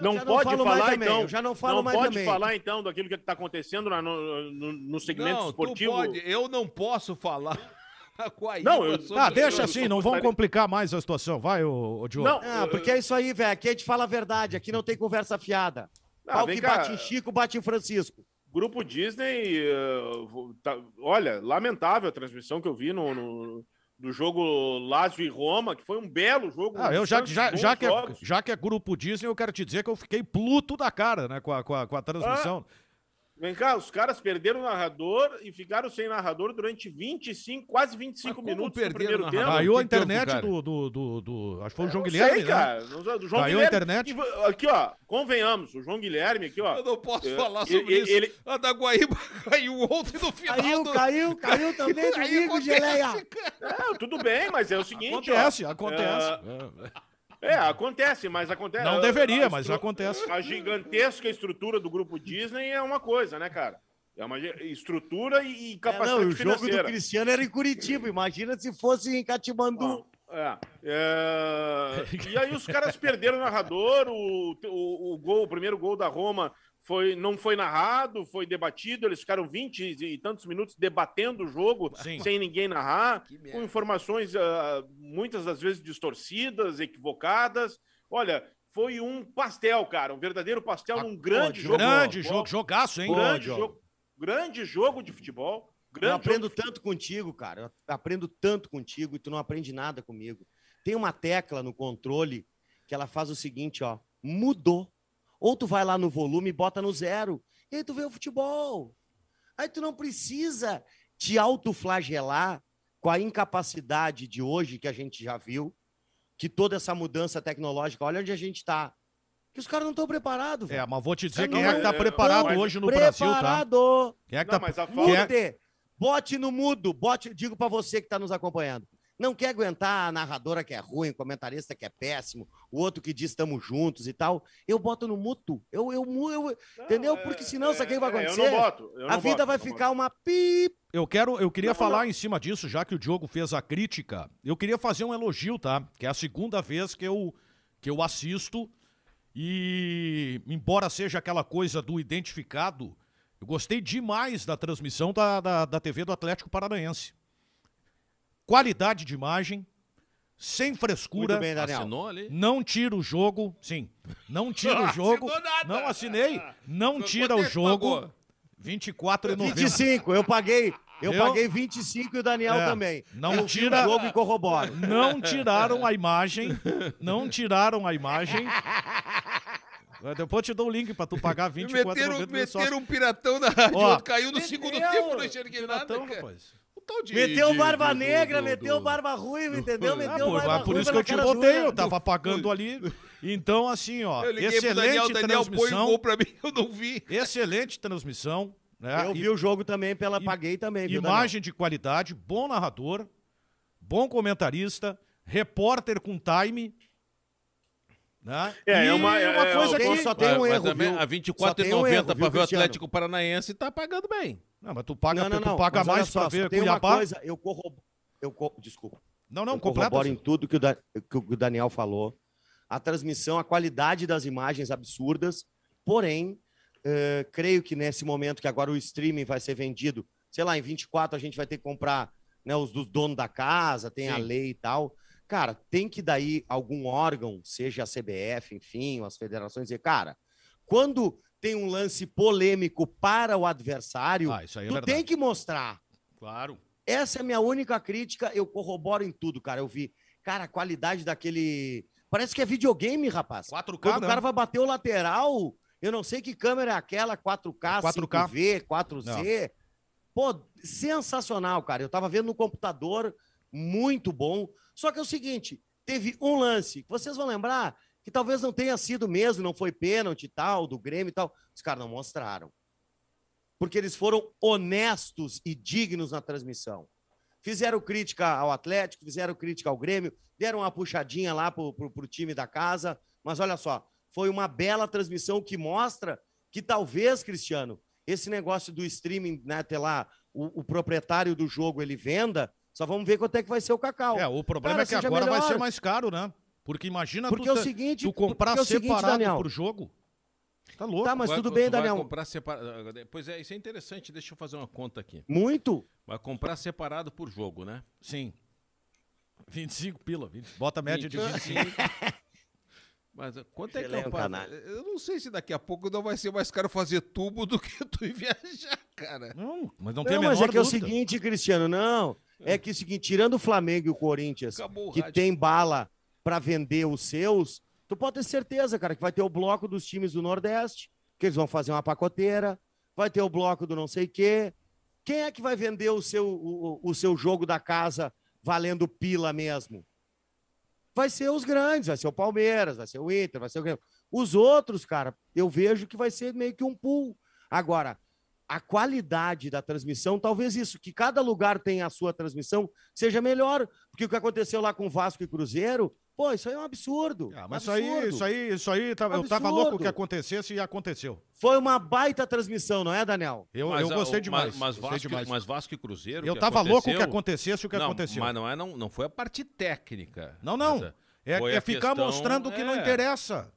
Não já não pode falo mais falar, então. eu já não falo não mais pode também. falar, então, daquilo que está acontecendo no, no, no segmento Não, esportivo. tu pode. Eu não posso falar (laughs) com a Não, eu- sobre Tá, isso. deixa eu assim, só não vamos complicar mais a situação. Vai, ô, ô Diogo. Não, Ah, porque é isso aí, velho. Aqui a gente fala a verdade, aqui não tem conversa fiada. Ah, Pau que cá. bate em Chico, bate em Francisco. Grupo Disney, vou- tá- olha, lamentável a transmissão que eu vi no, no- do jogo Lazio e Roma, que foi um belo jogo. Ah, eu já, já, já, que é, já que é grupo Disney, eu quero te dizer que eu fiquei pluto da cara, né, com a, com a, com a transmissão. Vem cá, os caras perderam o narrador e ficaram sem narrador durante 25, quase 25 Mas como minutos no perderam primeiro o tempo. Caiu a internet do, do, do, do- Acho que foi o Eu João Guilherme, sei, né? cara. Do João Caiu a Guilherme. internet. E, Aqui, ó, convenhamos, o João Guilherme aqui, ó. Eu não posso É, falar sobre ele- isso. ele- A da Guaíba (laughs) caiu ontem no final Caiu, do... caiu, caiu também acontece, Geleia. Não, tudo bem, mas é o seguinte, ó. Acontece, acontece. É, acontece, mas acontece. Não a- deveria, a mas estru- acontece. A gigantesca estrutura do grupo Disney é uma coisa, né, cara? É uma estrutura e, e É, capacidade não, o jogo financeira. do Cristiano era em Curitiba. Imagina se fosse em Catimandu. É, é, E aí os caras perderam o narrador, o, o, o gol, o primeiro gol da Roma foi, não foi narrado, foi debatido, eles ficaram 20 e tantos minutos debatendo o jogo Sim. sem ninguém narrar, com informações ah, muitas das vezes distorcidas, equivocadas. Olha, foi um pastel, cara, um verdadeiro pastel Ah, num grande pô, jogo. de Grande futebol, jogo, jogaço, hein? Pô, grande Diogo. jogo, grande jogo de futebol. Eu Grande aprendo de tanto contigo, cara. Eu aprendo tanto contigo e tu não aprende nada comigo. Tem uma tecla no controle que ela faz o seguinte, ó. Mudou. Ou tu vai lá no volume e bota no zero. E aí tu vê o futebol. Aí tu não precisa te autoflagelar com a incapacidade de hoje que a gente já viu, que toda essa mudança tecnológica, olha onde a gente tá. Que os caras não estão preparados. É, mas vou te dizer quem não- é que tá é, preparado mas- hoje no Brasil, tá? Preparado. Quem é que Não, tá... mas a quem falta- é-. Bote no mudo. Bote, digo pra você que tá nos acompanhando. Não quer aguentar a narradora que é ruim, o comentarista que é péssimo, o outro que diz estamos juntos e tal. Eu boto no muto. Eu, eu, eu, entendeu? Não, Porque é- senão, sabe o que vai é, Eu acontecer? não boto. eu a não vida boto, vai ficar uma pip. Eu quero, eu queria Não, falar não. em cima disso, já que o Diogo fez a crítica. Eu queria fazer um elogio, tá? Que é a segunda vez que eu, que eu assisto. E, embora seja aquela coisa do identificado, eu gostei demais da transmissão da, da, da TV do Atlético Paranaense. Qualidade de imagem, sem frescura. Muito bem, Daniel. Assinou ali? Não tira o jogo, sim. Não tira o (laughs) jogo. Nada. Não assinei. Não Quanto tira o jogo. pagou? 24,90. 25. Eu paguei. Eu Eu- paguei 25 e o Daniel É, também. não eu tira- o jogo e corroboro. (laughs) Não tiraram a imagem. Não tiraram a imagem. Depois eu te dou o link pra tu pagar 24 (laughs) Meteram, meteram um piratão na rádio, Ó. outro caiu no segundo tempo, não enxerguei nada, Piratão, cara. rapaz. Tal de- Meteu de- barba do- negra, do- meteu do- barba ruiva, entendeu? Ah, Meteu por, barba por isso que eu te botei, eu tava pagando ali. Então, assim, ó, Daniel, excelente Daniel põe o transmissão. gol pra mim, (laughs) eu não vi. Excelente transmissão. Né? Eu E- vi o jogo também, pela e- paguei também, viu, Daniel? Imagem de qualidade, bom narrador, bom comentarista, repórter com time. Né? É, e é uma- é- coisa é- que. Só- só tem um Mas erro, também viu? a Só 24,90 tem um viu, ver o? Atlético Paranaense tá pagando bem. Não, mas tu paga, Não, não, tu não. paga mas olha mais só, ver tem Cuiabá. uma coisa, eu corroboro, eu desculpa. Não, não, eu completa. corroboro em tudo que o, Da- que o Daniel falou. A transmissão, a qualidade das imagens absurdas, porém, eh, creio que nesse momento que agora o streaming vai ser vendido, sei lá, em 24 a gente vai ter que comprar né, os dos donos da casa, tem a Sim. lei e tal. Cara, tem que daí algum órgão, seja a CBF, enfim, as federações, dizer, cara, quando tem um lance polêmico para o adversário, Ah, é tu tem que mostrar. Claro. Essa é a minha única crítica. Eu corroboro em tudo, cara. Eu vi, cara, a qualidade daquele. Parece que é videogame, rapaz. 4K, Quando né? o cara vai bater o lateral, eu não sei que câmera é aquela, 4K, 4K. 5V, 4C. Pô, sensacional, cara. Eu tava vendo no computador, muito bom. Só que é o seguinte, teve um lance, vocês vão lembrar, que talvez não tenha sido mesmo, não foi pênalti tal, do Grêmio e tal. Os caras não mostraram. Porque eles foram honestos e dignos na transmissão. Fizeram crítica ao Atlético, fizeram crítica ao Grêmio, deram uma puxadinha lá pro, pro, pro time da casa. Mas olha só, foi uma bela transmissão que mostra que talvez, Cristiano, esse negócio do streaming, né, ter lá o, o proprietário do jogo ele venda, só vamos ver quanto é que vai ser o Cacau. É, o problema Cara, é que agora vai melhor. ser mais caro, né? Porque imagina Porque tu, é o te- seguinte, tu comprar porque é o seguinte, separado Daniel. por jogo. Tá louco. Tá, mas Vai- tudo tu bem, vai Daniel. comprar separa- Pois é, isso é interessante. Deixa eu fazer uma conta aqui. Muito. Vai comprar separado por jogo, né? Sim. 25 pila. 20 Bota a média de 25. (laughs) Mas uh, quanto é que é eu pago? canalha. Eu não sei se daqui a pouco não vai ser mais caro fazer tubo do que tu ir (laughs) viajar, cara. Não, mas não tem Não, a menor mas é que é o dúvida. seguinte, Cristiano, não. É que é o seguinte, tirando o Flamengo e o Corinthians, Acabou que tem bala para vender os seus, tu pode ter certeza, cara, que vai ter o bloco dos times do Nordeste, que eles vão fazer uma pacoteira, vai ter o bloco do não sei quê. Quem é que vai vender o seu, o, o seu jogo da casa valendo pila mesmo? Vai ser os grandes, vai ser o Palmeiras, vai ser o Inter, vai ser o Grêmio. Os outros, cara, eu vejo que vai ser meio que um pool. Agora, a qualidade da transmissão, talvez isso, que cada lugar tenha a sua transmissão, seja melhor. Porque o que aconteceu lá com Vasco e Cruzeiro, pô, isso aí é um absurdo. Ah, mas isso aí, absurdo. isso aí, isso aí, tava- eu tava Absurdo. louco que acontecesse e aconteceu. Foi uma baita transmissão, não é, Daniel? Eu, Mas, eu gostei demais. Mas, mas gostei Vasco, demais. mas Vasco e Cruzeiro. eu que tava louco que acontecesse o que não, aconteceu. Mas não, é, não, não foi a parte técnica. Não, não. Mas, É, é a ficar questão- mostrando o que não é. interessa.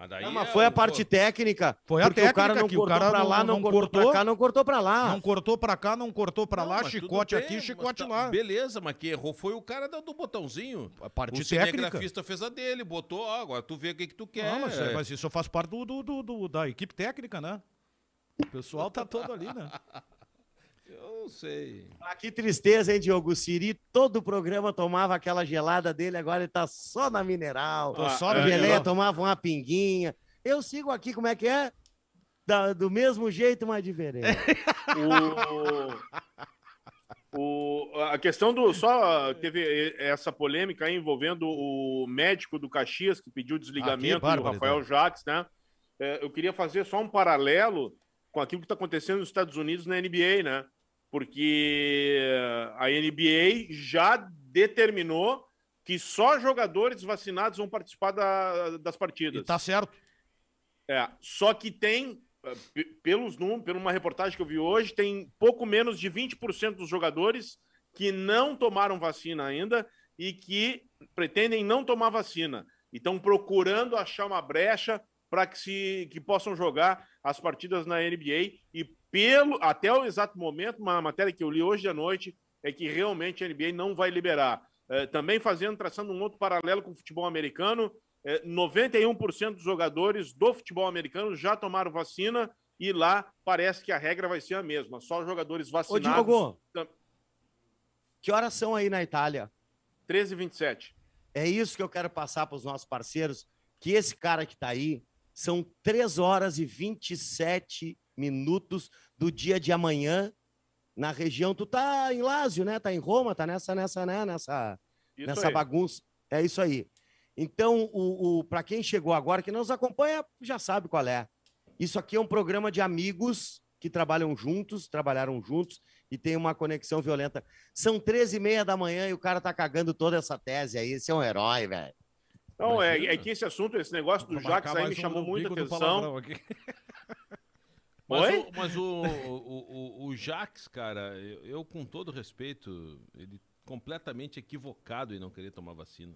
Mas daí Não, mas é foi a o- parte técnica. Foi a porque o cara técnica não que o cortou cara pra lá, não- não, não cortou, cortou. pra cá, não cortou pra lá. Não cortou pra cá, não cortou pra Não, lá, mas chicote bem, aqui, mas chicote tá- lá. Beleza, mas quem errou foi o cara do, do botãozinho. A parte o técnica. cinegrafista fez a dele, botou, ó, agora tu vê o que, que tu quer. Não, mas, é, mas isso faz parte do, do- do- do- da equipe técnica, né? O pessoal tá todo ali, né? (laughs) Eu não sei. Ah, que tristeza, hein, Diogo? Siri, todo o programa tomava aquela gelada dele, agora ele tá só na mineral. Tô Ah, só na é, geleia geleia. tomava uma pinguinha. Eu sigo aqui, como é que é? Da- do mesmo jeito, mas diferente. (laughs) O, o- a questão do. Só teve essa polêmica aí envolvendo o médico do Caxias que pediu desligamento e o. Rafael Jacques, né? É, eu queria fazer só um paralelo com aquilo que está acontecendo nos Estados Unidos na NBA, né? Porque a NBA já determinou que só jogadores vacinados vão participar da- das partidas. E tá certo. É, só que tem, eh, pe- pelos números, por uma reportagem que eu vi hoje, tem pouco menos de 20% dos jogadores que não tomaram vacina ainda e que pretendem não tomar vacina. E estão procurando achar uma brecha para que, se, que possam jogar as partidas na NBA. E pelo até o exato momento, uma matéria que eu li hoje à noite, é que realmente a NBA não vai liberar. Eh, também fazendo, traçando um outro paralelo com o futebol americano, é, 91% dos jogadores do futebol americano já tomaram vacina e lá parece que a regra vai ser a mesma. Só jogadores Ô, vacinados. Diogo, Tam- que horas são aí na Itália? 13 e 27. É isso que eu quero passar para os nossos parceiros, que esse cara que está aí são 3 horas e 27 minutos do dia de amanhã na região. Tu tá em Lázio, né? Tá em Roma, tá nessa nessa né? nessa Isso nessa aí. bagunça. É isso aí. Então, o, o para quem chegou agora, que não nos acompanha, já sabe qual é. Isso aqui é um programa de amigos que trabalham juntos, trabalharam juntos e tem uma conexão violenta. São 13 e meia da manhã e o cara tá cagando toda essa tese aí. Esse é um herói, velho. Não, é, é que esse assunto, esse negócio do Jacques aí me um chamou no muita atenção. (laughs) Mas, Oi? o, mas o, o, o, o Jax, cara, eu, eu, com todo respeito, ele completamente equivocado em não querer tomar vacina.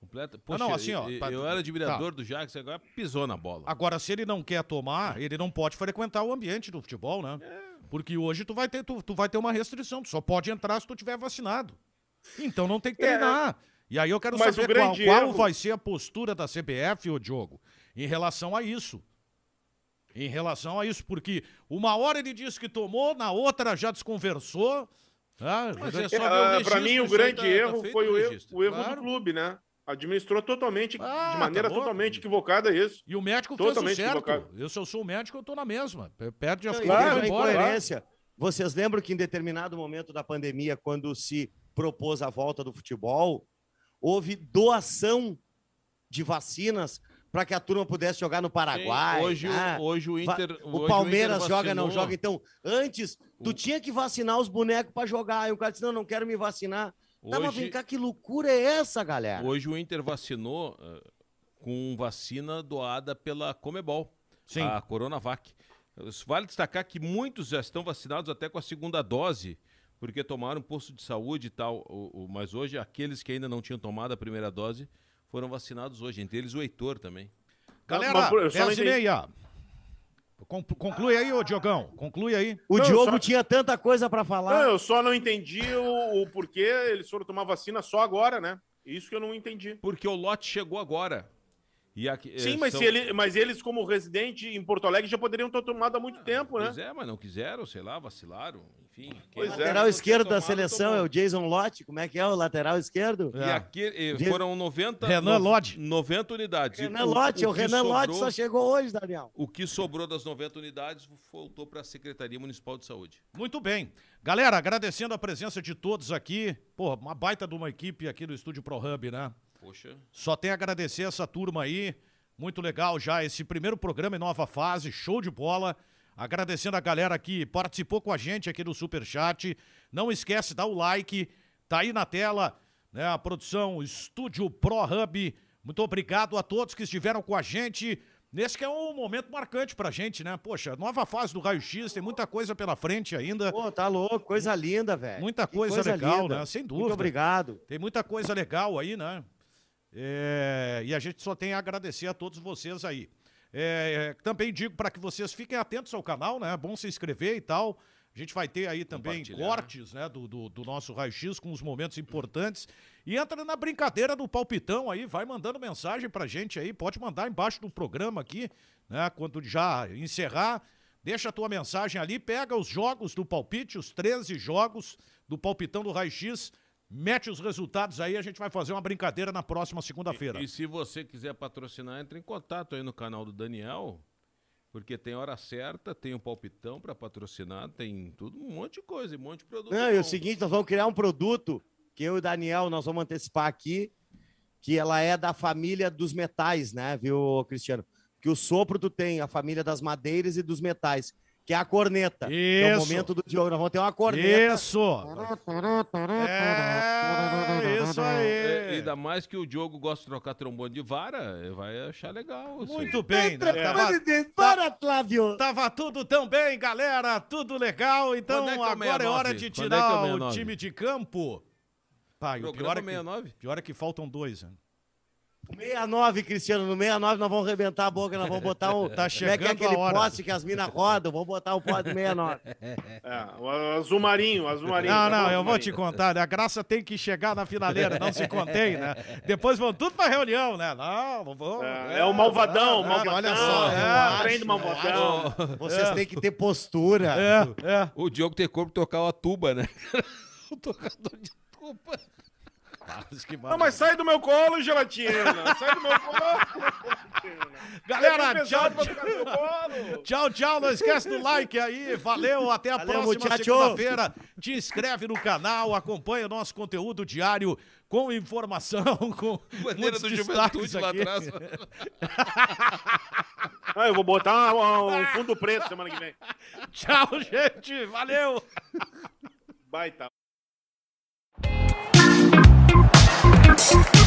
Completa... Poxa, não, assim, ó, eu, tá- eu era admirador do Jax, agora pisou na bola. Agora, se ele não quer tomar, ele não pode frequentar o ambiente do futebol, né? É. Porque hoje tu vai ter, tu, tu vai ter uma restrição, tu só pode entrar se tu tiver vacinado. Então não tem que É, treinar. E aí eu quero mas saber qual, qual vai ser a postura da CBF, ô Diogo, em relação a isso. Em relação a isso, porque uma hora ele disse que tomou, na outra já desconversou. Ah, Mas é só ver o Para mim, o grande tá- tá erro feito foi o o erro, o erro Claro. do clube, né? Administrou totalmente, Ah, de maneira tá totalmente equivocada isso. E o médico fez o Totalmente certo. equivocado. Eu, se eu sou o médico, eu tô na mesma. Perde as coisas embora. incoerência. Vocês lembram que em determinado momento da pandemia, quando se propôs a volta do futebol, houve doação de vacinas para que a turma pudesse jogar no Paraguai. Sim, hoje, né? o, hoje o Inter. O hoje Palmeiras Inter joga, não joga. Então, antes, tu O- tinha que vacinar os bonecos para jogar. Aí o cara disse: não, não quero me vacinar. Tá, mas vem Hoje, cá, que loucura é essa, galera? hoje o Inter vacinou eh, com vacina doada pela Comebol, Sim. a Coronavac. Vale destacar que muitos já estão vacinados até com a segunda dose, porque tomaram posto de saúde e tal. o- o- mas hoje, aqueles que ainda não tinham tomado a primeira dose foram vacinados hoje, entre eles o Heitor também. Galera, Mas, eu só não 10 e entendi. meia. Con- Conclui aí, ô Diogão. Conclui aí. O Não, Diogo só- tinha tanta coisa para Não, falar. eu só não entendi o, o porquê eles foram tomar vacina só agora, né? Isso que eu não entendi. Porque o lote chegou agora. E aqui, eh, Sim, mas, são- se ele, mas eles, como residente em Porto Alegre, já poderiam ter tomado há muito tempo, né? Pois é, mas não quiseram, sei lá, vacilaram, enfim. Pois não é. lateral tinha esquerdo da tomado, seleção tomou. é o Jason Lott. Como é que é o lateral esquerdo? E É. aqui eh, foram 90, Renan no- Lodge. 90 unidades. Renan Lott, o, que Renan Lott sobrou- só chegou hoje, Daniel. O que sobrou das 90 unidades voltou para a Secretaria Municipal de Saúde. Muito bem. Galera, agradecendo a presença de todos aqui. Pô, uma baita de uma equipe aqui do Estúdio Pro Hub, né? Poxa, Só tem a agradecer essa turma aí. Muito legal já esse primeiro programa em nova fase, show de bola. Agradecendo a galera que participou com a gente aqui no Superchat. Não esquece, dá o like. Tá aí na tela, né? A produção Estúdio Pro Hub. Muito obrigado a todos que estiveram com a gente. Nesse que é um momento marcante pra gente, né? Poxa, nova fase do Raio X, tem muita coisa pela frente ainda. Pô, tá louco, coisa linda, velho. Muita Que coisa, legal, linda. né? Sem Muito dúvida. obrigado. Tem muita coisa legal aí, né? É, e a gente só tem a agradecer a todos vocês aí. É, é, também digo para que vocês fiquem atentos ao canal, né? É bom se inscrever e tal. A gente vai ter aí também cortes né, do, do, do nosso raio-x com os momentos importantes. E entra na brincadeira do palpitão aí, vai mandando mensagem pra gente aí. Pode mandar embaixo do programa aqui, né? Quando já encerrar, deixa a tua mensagem ali, pega os jogos do palpite, os 13 jogos do palpitão do raio-x. Mete os resultados aí, a gente vai fazer uma brincadeira na próxima segunda-feira. E, e se você quiser patrocinar, entre em contato aí no canal do Daniel, porque tem hora certa, tem o palpitão para patrocinar, tem tudo, um monte de coisa, um monte de produto. Não, e bom. o seguinte, nós vamos criar um produto que eu e o Daniel, nós vamos antecipar aqui, que ela é da família dos metais, né, viu, Cristiano? Que o sopro tu tem a família das madeiras e dos metais, que é a corneta. Que é o Isso. momento do Diogo, nós vamos ter uma corneta. Isso! É, isso É, aí! ainda mais que o Diogo gosta de trocar trombone de vara, ele vai achar legal. isso aí. Muito bem, né? Tava, Para, Flávio! tava tudo tão bem, galera, tudo legal. Então é é agora é hora 69? de Quando é é o tirar o 69? time de campo. Pai, o pior é, que, 69? pior é que faltam dois. Né? 69, Cristiano, no 69 nós vamos arrebentar a boca, nós vamos botar um... (laughs) Tá Como é que é chegando aquele a hora. poste que as minas rodam? Vamos botar o poste do 69. É, o azul marinho, o azul marinho. Não, tá não, bom, eu vou marinho. te contar, né? A graça tem que chegar na finaleira, não se contém, né? Depois vão tudo pra reunião, né? Não, não vou. É, é o malvadão, o é, malvadão. olha só, é, é, trem do malvadão. Vocês têm que ter postura. É, é. O Diogo tem corpo tocar uma tuba, né? (laughs) o tocador de tuba. Que Não, mas sai do meu colo, gelatina. Sai do meu colo. Galera, tchau, colo. Tchau, tchau. Não esquece do like aí. Valeu. Até a Valeu, próxima segunda-feira. Te inscreve no canal, acompanha o nosso conteúdo diário com informação, (laughs) com Bandeira muitos do Juventude lá aqui. atrás. Ah, eu vou botar um, um fundo preto semana que vem. Tchau, gente. Valeu. Baita. Mm-hmm.